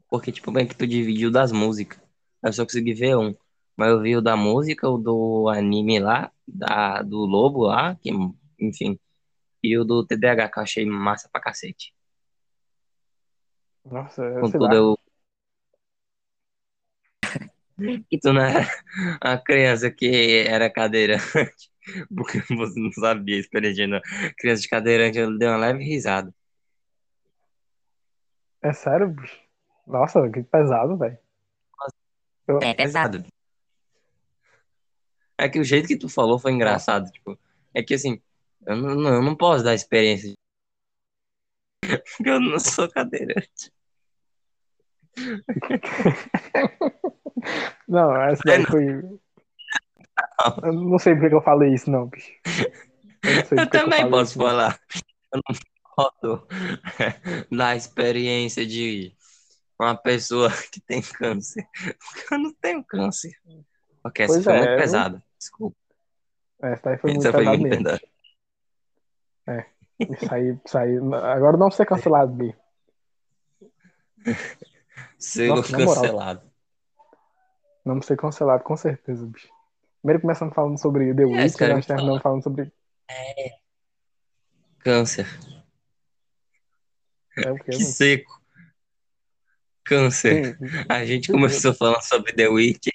Porque, tipo, bem que tu dividiu das músicas. Eu só consegui ver um. Mas eu vi o da música, o do anime lá, da, do Lobo lá, que, enfim. E o do TDAH, que eu achei massa pra cacete. Nossa, Contudo, lá. eu. E tu não era a criança que era cadeirante, porque você não sabia experiência, não. Criança de cadeirante, eu dei uma leve risada. É sério, bicho? Nossa, que pesado, velho. Eu- É pesado. É que o jeito que tu falou foi engraçado, tipo, é que assim, eu não, não- eu não posso dar experiência, porque eu não sou cadeirante. Não, essa daí foi. Eu não sei porque que eu falei isso, não, bicho. Eu Eu eu também falei posso isso, não. falar. Eu não posso dar experiência de uma pessoa que tem câncer, porque eu não tenho câncer. Ok, essa Pois foi é, muito eu- pesada. Desculpa. Essa daí foi muito Essa foi muito mesmo. pesada. Isso aí, isso aí. Agora não ser cancelado, Bi. Selo Nossa, na moral. cancelado. Não ser cancelado, com certeza, bicho. Primeiro começamos falando sobre The É, Witch, cara, nós terminamos falando sobre. Câncer. É o quê, Que mano? seco. Câncer. Sim, A gente começou falando sobre The Witch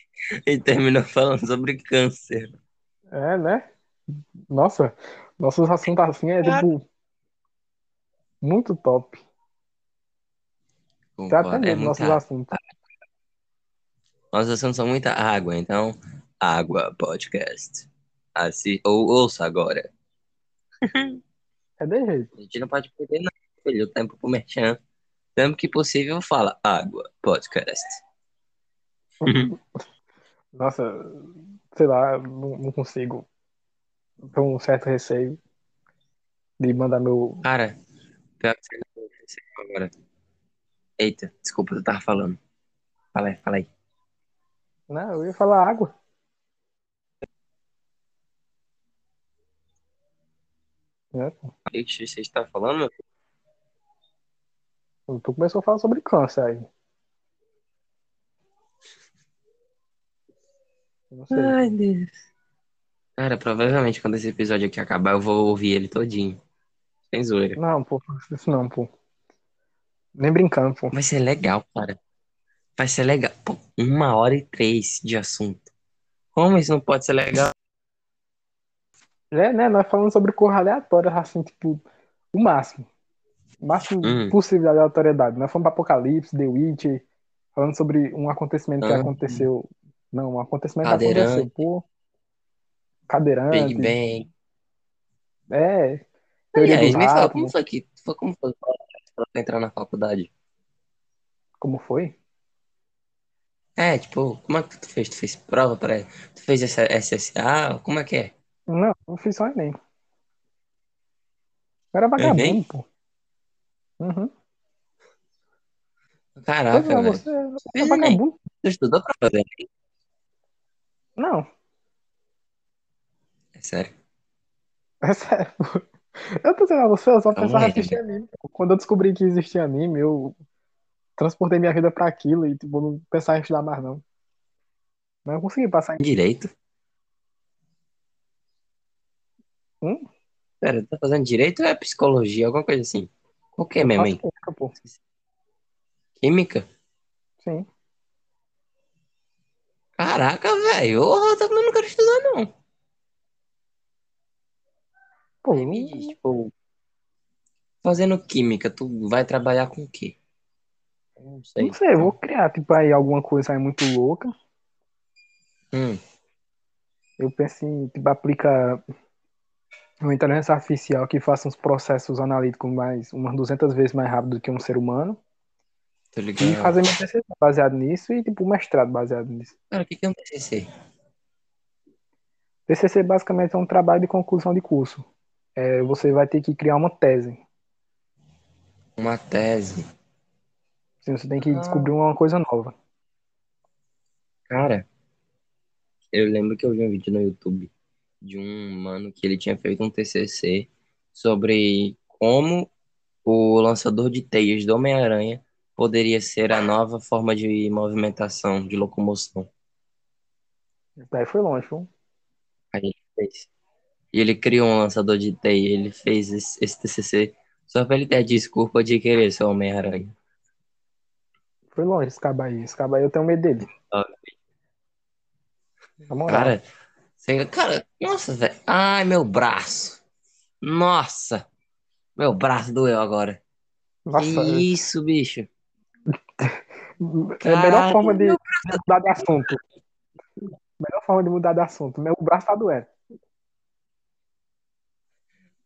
e terminou falando sobre câncer. É, né? Nossa, nossos assuntos assim é tipo. Muito top. Concordo. É medo dos nossos muita... assuntos. Nossos assuntos são muita água, então, água podcast. Assim, ou ouça agora. É de jeito. A gente não pode perder, não, filho. O tempo pro merchan. Sempre que possível, fala água podcast. Nossa, sei lá, não, consigo. Tenho um certo receio de mandar meu. Cara, pior que você agora. Eita, desculpa, eu tava falando. Fala aí, fala aí. Não, eu ia falar água. É. O que que você está falando, meu? Tu começou a falar sobre câncer aí. Ai, Deus. Cara, provavelmente quando esse episódio aqui acabar, eu vou ouvir ele todinho. Sem zoeira. Não, pô, isso não, pô. Nem brincando, pô. Vai ser legal, cara. Vai ser legal. Pô, uma hora e três de assunto. Como isso não pode ser legal? É, né? Nós falamos sobre cor aleatória, assim, tipo, o máximo. O máximo Hum. possível de aleatoriedade. Nós fomos pra Apocalipse, The Witch, falando sobre um acontecimento que Ah. aconteceu. Não, um acontecimento que Cadeirante. aconteceu, pô. Cadeirante. Big Bang. É. Teoria aí, dos me fala, como foi que foi, como foi pra entrar na faculdade? Como foi? É, tipo, como é que tu fez? Tu fez prova para Tu fez essa SSA? Como é que é? Não, eu fiz só Enem. Eu era vagabundo, Enem? pô. Uhum. Caraca, Pois é, velho. você é Fiz Enem. vagabundo? Tu estudou pra fazer Enem? Não, É sério. é sério. pô. Eu tô dizendo a você, eu só pensava em assistir anime. Quando eu descobri que existia anime, eu transportei minha vida pra aquilo e, tipo, não pensava em estudar mais, não. Mas eu consegui passar em. Direito? Hum? Pera, tá fazendo direito ou é psicologia? Alguma coisa assim? O que mesmo, hein? química, pô. Química? Sim. Caraca, velho. Ô, Eu também não quero estudar, não. Pô, me diz, tipo, fazendo química, tu vai trabalhar com o quê? Não sei. não sei, eu vou criar, tipo, aí alguma coisa aí muito louca. Hum, Eu penso em, tipo, aplicar uma inteligência artificial que faça uns processos analíticos mais, umas 200 vezes mais rápido do que um ser humano. E fazer meu TCC baseado nisso e, tipo, mestrado baseado nisso. Cara, o que que é um TCC? TCC basicamente é um trabalho de conclusão de curso. É, você vai ter que criar uma tese. Uma tese. Assim, Você tem que Ah. descobrir uma coisa nova. Cara, eu lembro que eu vi um vídeo no YouTube de um mano que ele tinha feito um TCC sobre como o lançador de teias do Homem-Aranha poderia ser a nova forma de movimentação, de locomoção. Daí foi longe, viu? Aí ele fez. E ele criou um lançador de teia, ele fez esse, esse TCC só pra ele ter a desculpa de querer ser Homem-Aranha. Foi longe esse cabo aí. Esse cabo aí eu tenho medo dele. Cara, você- cara, nossa, velho. Ai, meu braço. Nossa, meu braço doeu agora. Nossa, Que isso, bicho? é a melhor forma de, de mudar de assunto. Melhor forma de mudar de assunto. Meu braço tá doendo.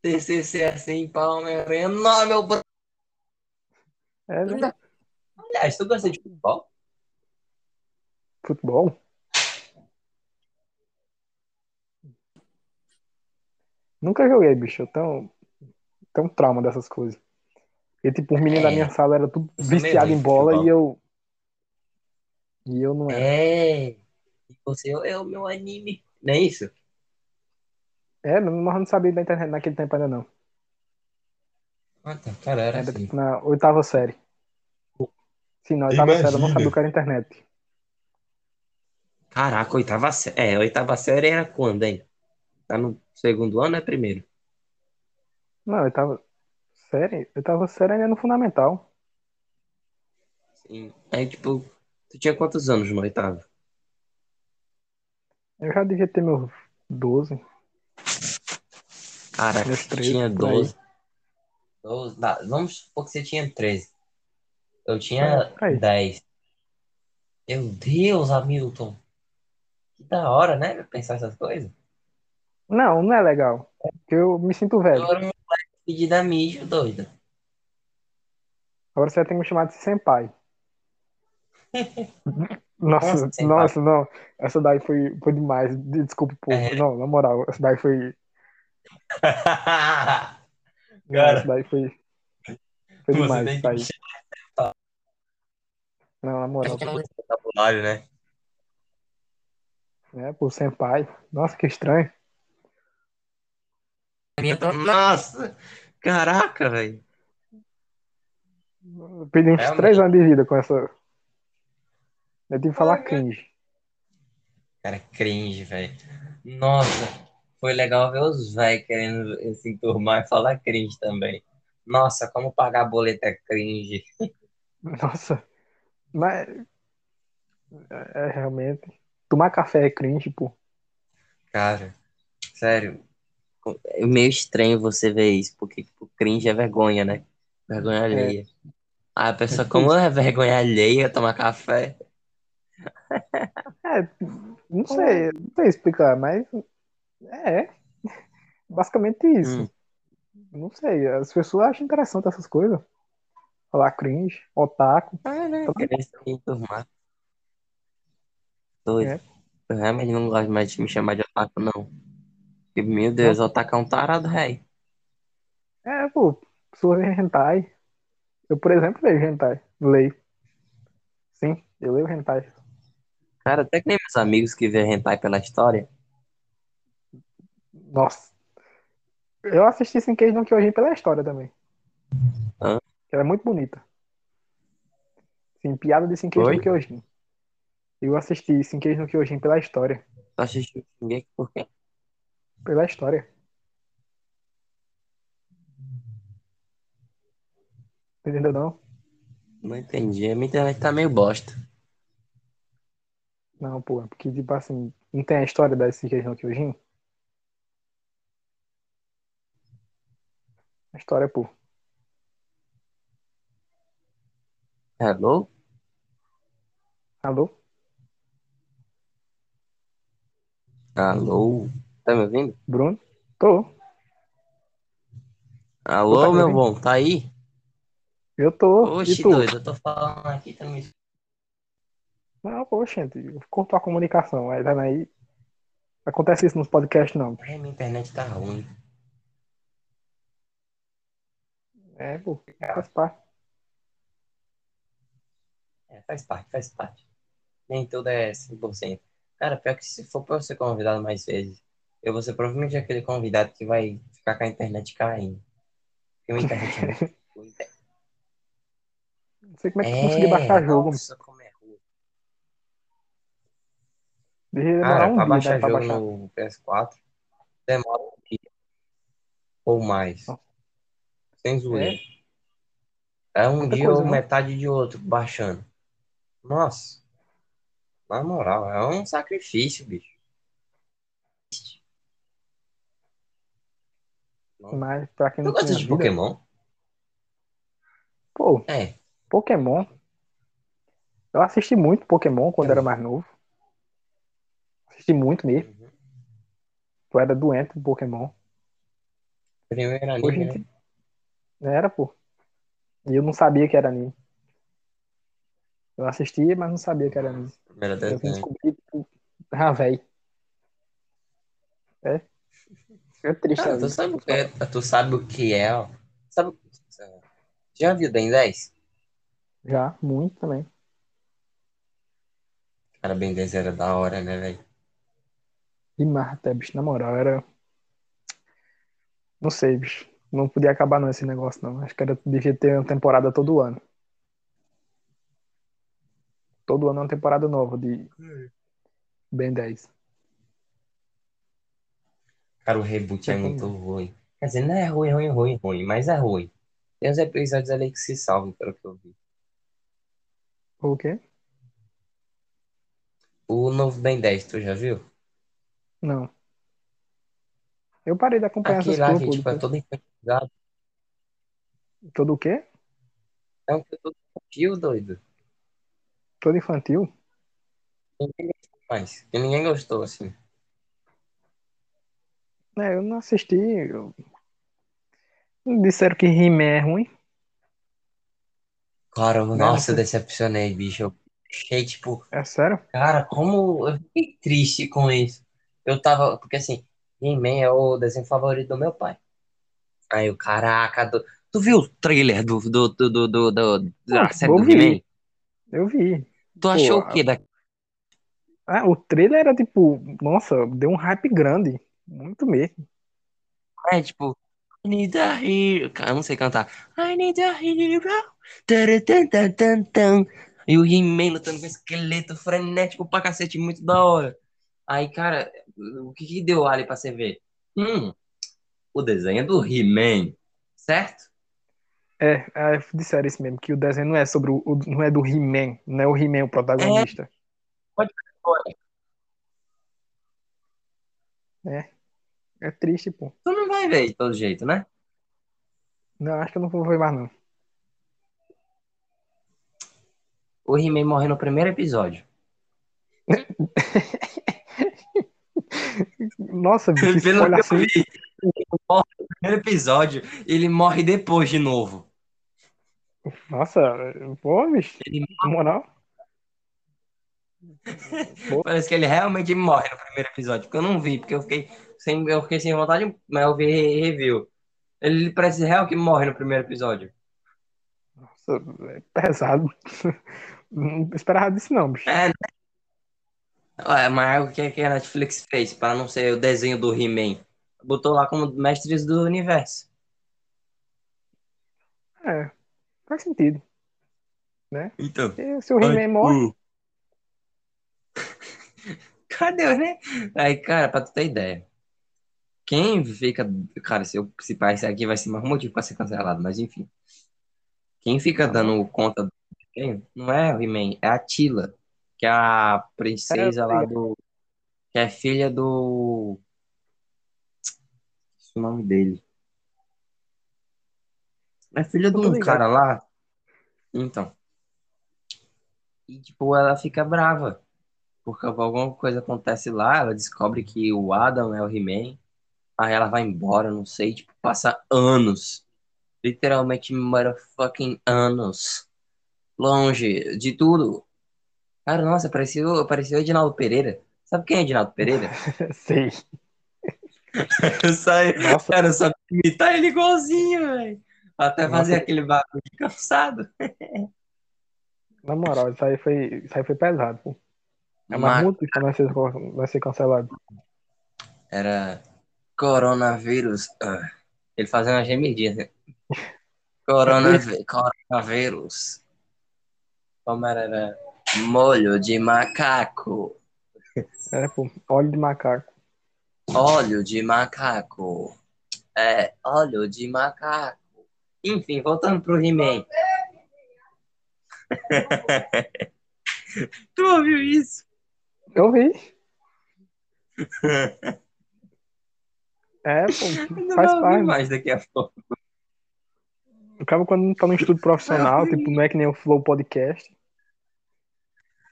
TCC assim, Homem-Aranha. Não, meu braço. É, né? Aliás, tu gosta de futebol? Futebol. Nunca joguei, bicho. Eu tenho, tenho um trauma dessas coisas. E tipo, os meninos É. da minha sala eram tudo viciado em bola futebol. e eu. E eu não era. É. E você é o meu anime. Não é isso? É, mas eu não sabia da internet naquele tempo ainda não. Ah, tá. Cara, era Era assim. tipo na oitava série. Sim, na oitava série eu não Imagina. sabia o que era internet. Caraca, oitava série. É, oitava série era quando, hein? Tá no segundo ano ou é primeiro? Não, oitava série? Oitava série ainda é no fundamental. Sim. Aí, tipo, tu tinha quantos anos no oitavo? Eu já devia ter meus 12. Meus tu 13, tinha por aí. 12. 12 dá, vamos supor que você tinha 13. Eu tinha É, aí. 10. Meu Deus, Hamilton. Que da hora, né? Pensar essas coisas. Não, não é legal. Eu me sinto velho. era um moleque pedido a mijo, doido. Agora você vai ter que me chamar de senpai. Nossa, Nossa, senpai. nossa, não. Essa daí foi, foi demais. De- Desculpa, pô. É. Não, na moral, essa daí foi. Cara, essa daí foi. Foi demais tem isso que aí. Não, na moral. Não- vocabulário, né? É, pô, senpai. Nossa, que estranho. Nossa! Caraca, velho. Eu perdi uns Realmente. três anos de vida com essa. Eu tive que falar cringe. Cara, cringe, velho. Nossa, foi legal ver os velhos querendo se enturmar e falar cringe também. Nossa, como pagar boleto é cringe. Nossa. Mas. É, é realmente. Tomar café é cringe, pô. Cara, sério. É meio estranho você ver isso, porque tipo, cringe é vergonha, né? Vergonha alheia. Aí a pessoa, como é vergonha alheia tomar café? É, não sei, não sei explicar, mas é basicamente isso. Hum. Não sei, as pessoas acham interessante essas coisas. Falar cringe, otaku. Ah, né? Tá. Doido. É. Eu realmente não gosto mais de me chamar de otaku, não. Porque, meu Deus, otaku é um tarado, rei. É, pô, pessoas veem hentai. Eu, por exemplo, leio hentai. Leio. Sim, eu leio hentai. Cara, até que nem meus amigos que vê hentai pela história. Nossa. Eu assisti Sinkei no Kyojin pela história também. Hã? Ela é muito bonita. Sim, piada de Sinkei Oi? no Kyojin. Eu assisti Sinkei no Kyojin pela história. Tu assistiu ninguém por quê? Pela história. Entendeu não? Não entendi. A minha internet tá meio bosta. Não, pô, é porque, tipo assim, não tem a história da Sinkei no Kyojin? A história, pô. Hello? Alô? Alô? Tá me ouvindo? Bruno? Tô. Alô, Tá me meu ouvindo? bom, tá aí? Eu tô. Oxe, tu? doido, eu tô falando aqui também. Não, poxa, cortou a comunicação. Aí, aí. Acontece isso nos podcasts, não. Ai, minha internet tá ruim. É, pô, faz parte. É, faz parte, faz parte. Nem tudo é 100%. Cara, pior que se for pra eu ser convidado mais vezes, eu vou ser provavelmente aquele convidado que vai ficar com a internet caindo. Porque minha internet é. Não sei como é que tu conseguiu baixar jogo. Nossa, como é ruim. Cara, um pra dia, baixar né, pra baixar. no PS4, demora um dia. Ou mais. Nossa. Sem zoeira. É, um Muita dia coisa, ou metade de outro baixando. Nossa. Na moral, é um sacrifício, bicho. Mas pra quem Tu não gosta tinha de vida, Pokémon? pô, É. Pokémon. Eu assisti muito Pokémon quando Também. era mais novo. Assisti muito mesmo. Uhum. Eu era doente por Pokémon. Primeiro Hoje anime, em né? Era, pô. E eu não sabia que era anime. Eu assistia, mas não sabia que era anime. Primeiro Eu vim desenho. descobrir, tipo, ah, velho. É. É triste Cara, a tu sabe, o que é, tu sabe o que é, ó. Sabe, já viu Ben 10? Já, muito também. Cara, Ben 10 era da hora, né, velho? Demais até, bicho. Na moral, era. Não sei, bicho. Não podia acabar não esse negócio, não. Acho que era, devia ter uma temporada todo ano. Todo ano é uma temporada nova de Ben 10. Cara, o reboot é muito ruim. Quer dizer, não é ruim, ruim, ruim, ruim, mas é ruim. Tem uns episódios ali que se salvam, pelo que eu vi. O quê? O novo Ben 10, tu já viu? Não. Eu parei de acompanhar Aquele essas lá coisas, tipo, é todo infantilizado. Todo o quê? É um que todo infantil, doido. Todo infantil? Ninguém gostou mais. E ninguém gostou, assim. É, eu não assisti. eu- Disseram que He-Man é ruim. Cara, eu- Né? nossa, eu Não- decepcionei, bicho. Eu achei, tipo, É sério? cara, como eu fiquei triste com isso. Eu tava, porque assim, He-Man é o desenho favorito do meu pai. Aí o caraca, do- tu viu o trailer do, do, do, do, do- do- da Pô, série eu do vi. He-Man? Eu vi. Tu achou Pô, o quê da Ah, o trailer era tipo, nossa, deu um hype grande. Muito mesmo. É tipo, I need a hero. Cara, eu não sei cantar. I need a hero. E o He-Man lutando com esqueleto frenético pra cacete, muito da hora. Aí, cara, o que que deu ali pra você ver? Hum, o desenho é do He-Man, certo? É, é, disseram isso mesmo, que o desenho não é sobre o, não é do He-Man, não é o He-Man o protagonista. É triste, pô. Tu não vai ver de todo jeito, né? Não, acho que eu não vou ver mais, não. O He-Man morre no primeiro episódio. Nossa, bicho, Pelo que eu assim. vi, morre no primeiro episódio e ele morre depois de novo. Nossa, pô, bicho, Ele na moral. Parece que ele realmente morre no primeiro episódio, porque eu não vi, porque eu fiquei sem, eu fiquei sem vontade, mas eu vi re- review. Ele parece real que morre no primeiro episódio. nossa, é pesado. Não esperava disso, não, bicho. É, né? Mas o que, que a Netflix fez para não ser o desenho do He-Man? Botou lá como mestres do universo. É, faz sentido. Né? Então. E se o He-Man morre, Cadê, né? Aí, cara, pra tu ter ideia. Quem fica. Cara, se eu se parecer aqui vai ser mais um motivo pra ser cancelado, mas enfim. Quem fica Tá dando conta do desenho não é o He-Man, é a Tila, que é a princesa É, lá do. Que é filha do. Esqueci o nome dele. É filha de um cara lá. Então. E, tipo, ela fica brava. Porque alguma coisa acontece lá, ela descobre que o Adam é o He-Man. Aí ela vai embora, não sei, tipo, passa anos. literalmente motherfucking anos longe de tudo. Cara, nossa, parecia o Edinaldo Pereira. Sabe quem é Edinaldo Pereira? Sei. Eu só, Nossa. cara, eu só imitar ele igualzinho, velho. Até Nossa. fazer aquele bagulho de cansado. Na moral, isso aí foi, isso aí foi pesado, pô. É Ma- mais muito que vai ser, vai ser cancelado. Era coronavírus. ah, ele fazendo uma gemidinha. Coronavi- coronavírus. Como era? Era molho de macaco. É, pô, óleo de macaco. Óleo de macaco. É, óleo de macaco. Enfim, voltando pro He-Man. tu ouviu isso? Eu vi. É, pô, Não faz parte. mais daqui a pouco. Acaba quando tá no estudo profissional, tipo, não é que nem o Flow Podcast.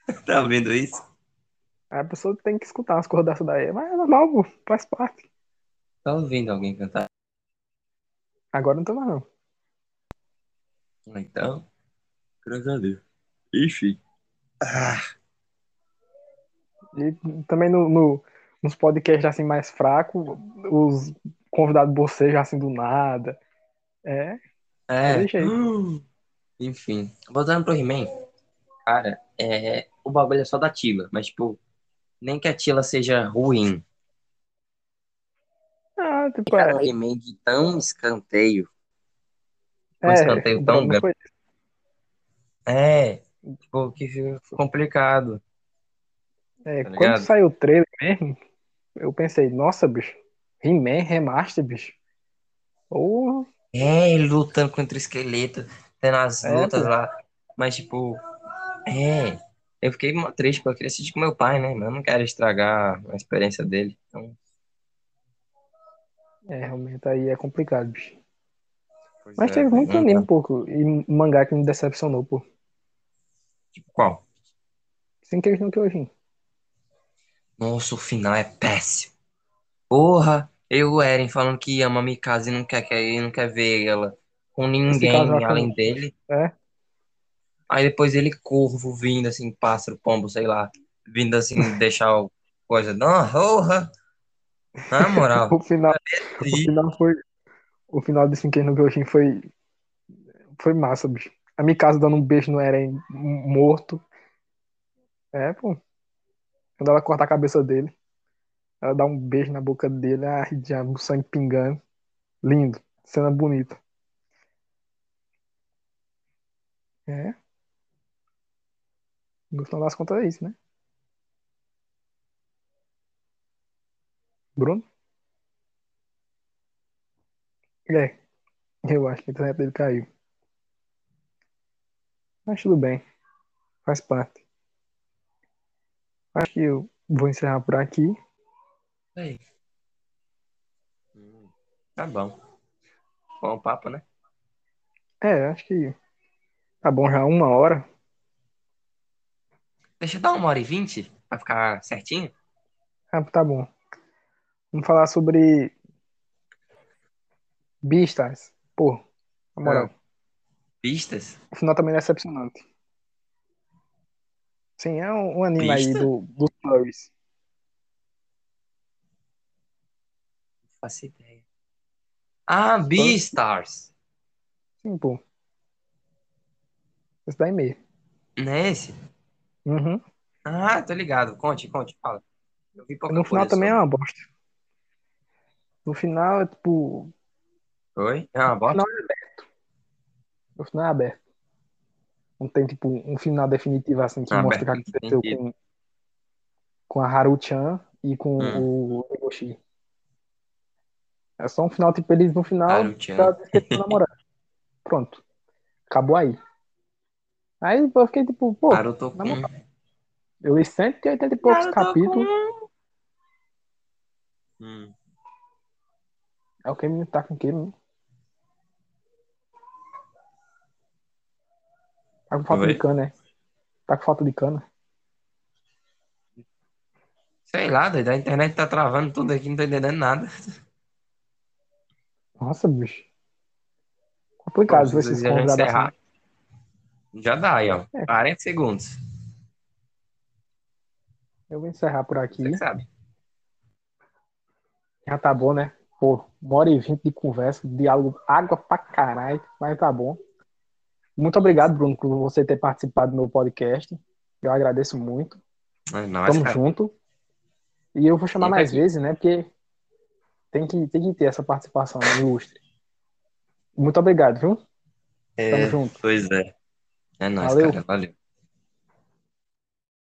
Tá ouvindo isso? Aí a pessoa tem que escutar umas coisas dessa daí. Mas é normal, pô, faz parte. Tá ouvindo alguém cantar? Agora não tô mais, não. Então, graças a Deus. Ixi. Ah, E também no, no- nos podcasts assim mais fracos, os convidados bocejam assim do nada. É, é. Deixa aí. Enfim, voltando pro He-Man. Cara, é, o bagulho é só da Tila, mas tipo, nem que a Tila seja ruim. ah, tipo, Cara, é, de tão escanteio. Um é, escanteio tão Bruno, grande. foi- É, tipo, que fica complicado. é, Tá quando saiu o trailer mesmo, eu pensei, nossa, bicho, He-Man Remaster, bicho. Ou É, lutando contra o esqueleto, tendo as É, lutas pô. lá. Mas, tipo, é. Eu fiquei mó triste, porque eu queria assistir com meu pai, né? Mas eu não quero estragar a experiência dele. Então, é, realmente aí é complicado, bicho. pois Mas é, teve muito não anime, um pouco, e mangá que me decepcionou, pô. Tipo, qual? Sem queijo no Kyojin. Nossa, o final é péssimo. Porra, eu e o Eren falando que ama a Mikasa e não quer, quer, não quer ver ela com ninguém com- além dele. É, Aí depois ele corvo vindo assim, pássaro, pombo, sei lá, vindo assim, deixar o coisa. Não, porra! Na moral. o final, o final foi. O final de Sem no Kyojin foi. Foi massa, bicho. A Mikasa dando um beijo no Eren morto. É, pô. Quando ela corta a cabeça dele. Ela dá um beijo na boca dele, ah, diabo, sangue pingando. Lindo. Cena bonita. É. No final das contas é isso, né? Bruno? É. Eu acho que a internet dele caiu. Mas tudo bem. Faz parte. Acho que eu vou encerrar por aqui. Aí. Hum, Tá bom. Bom papo, né? É, acho que tá bom já uma hora. Deixa eu dar uma hora e vinte pra ficar certinho. Ah, tá bom. Vamos falar sobre Beastars. Pô, na moral. Pistas? O final também é decepcionante. Sim, é um, um anime aí Pista? do, dos furries. Não faço ideia. Ah, Beastars. Sim, pô. Esse daí mesmo. Não é esse? Uhum. Ah, tô ligado. Conte, conte, fala. Eu vi pouca No final coisa também é sobre. uma bosta. No final é tipo. Oi? É uma bota? Não. No final é aberto. Não tem tipo um final definitivo assim que Ah, mostra o que aberto, aconteceu entendi. com, com a Haru-chan e com Hum. o Egoshi. É só um final, tipo, eles no final Haru-chan. ela namorado. Pronto. Acabou aí. Aí eu fiquei tipo, pô, Naruto na Kun. moral, eu li 180 e poucos Naruto capítulos. Kun. Hum. É o que me tá com que, né? Tá com falta Oi? de cana, né? Tá com falta de cana. Sei lá, doido. A internet tá travando tudo aqui, não tô entendendo nada. Nossa, bicho. Complicado esses convidados assim. Já dá aí, ó. É. 40 segundos. Eu vou encerrar por aqui. Você que sabe. Já tá bom, né? Pô, uma hora e vinte de conversa, diálogo, água pra caralho, mas tá bom. Muito obrigado, Bruno, por você ter participado do meu podcast. Eu agradeço muito. Não, Tamo cara. junto. E eu vou chamar Sempre mais aqui. vezes, né? Porque tem que, tem que ter essa participação né, ilustre. Muito obrigado, viu? É, Tamo junto. Pois é. É nóis, Valeu. cara. Valeu.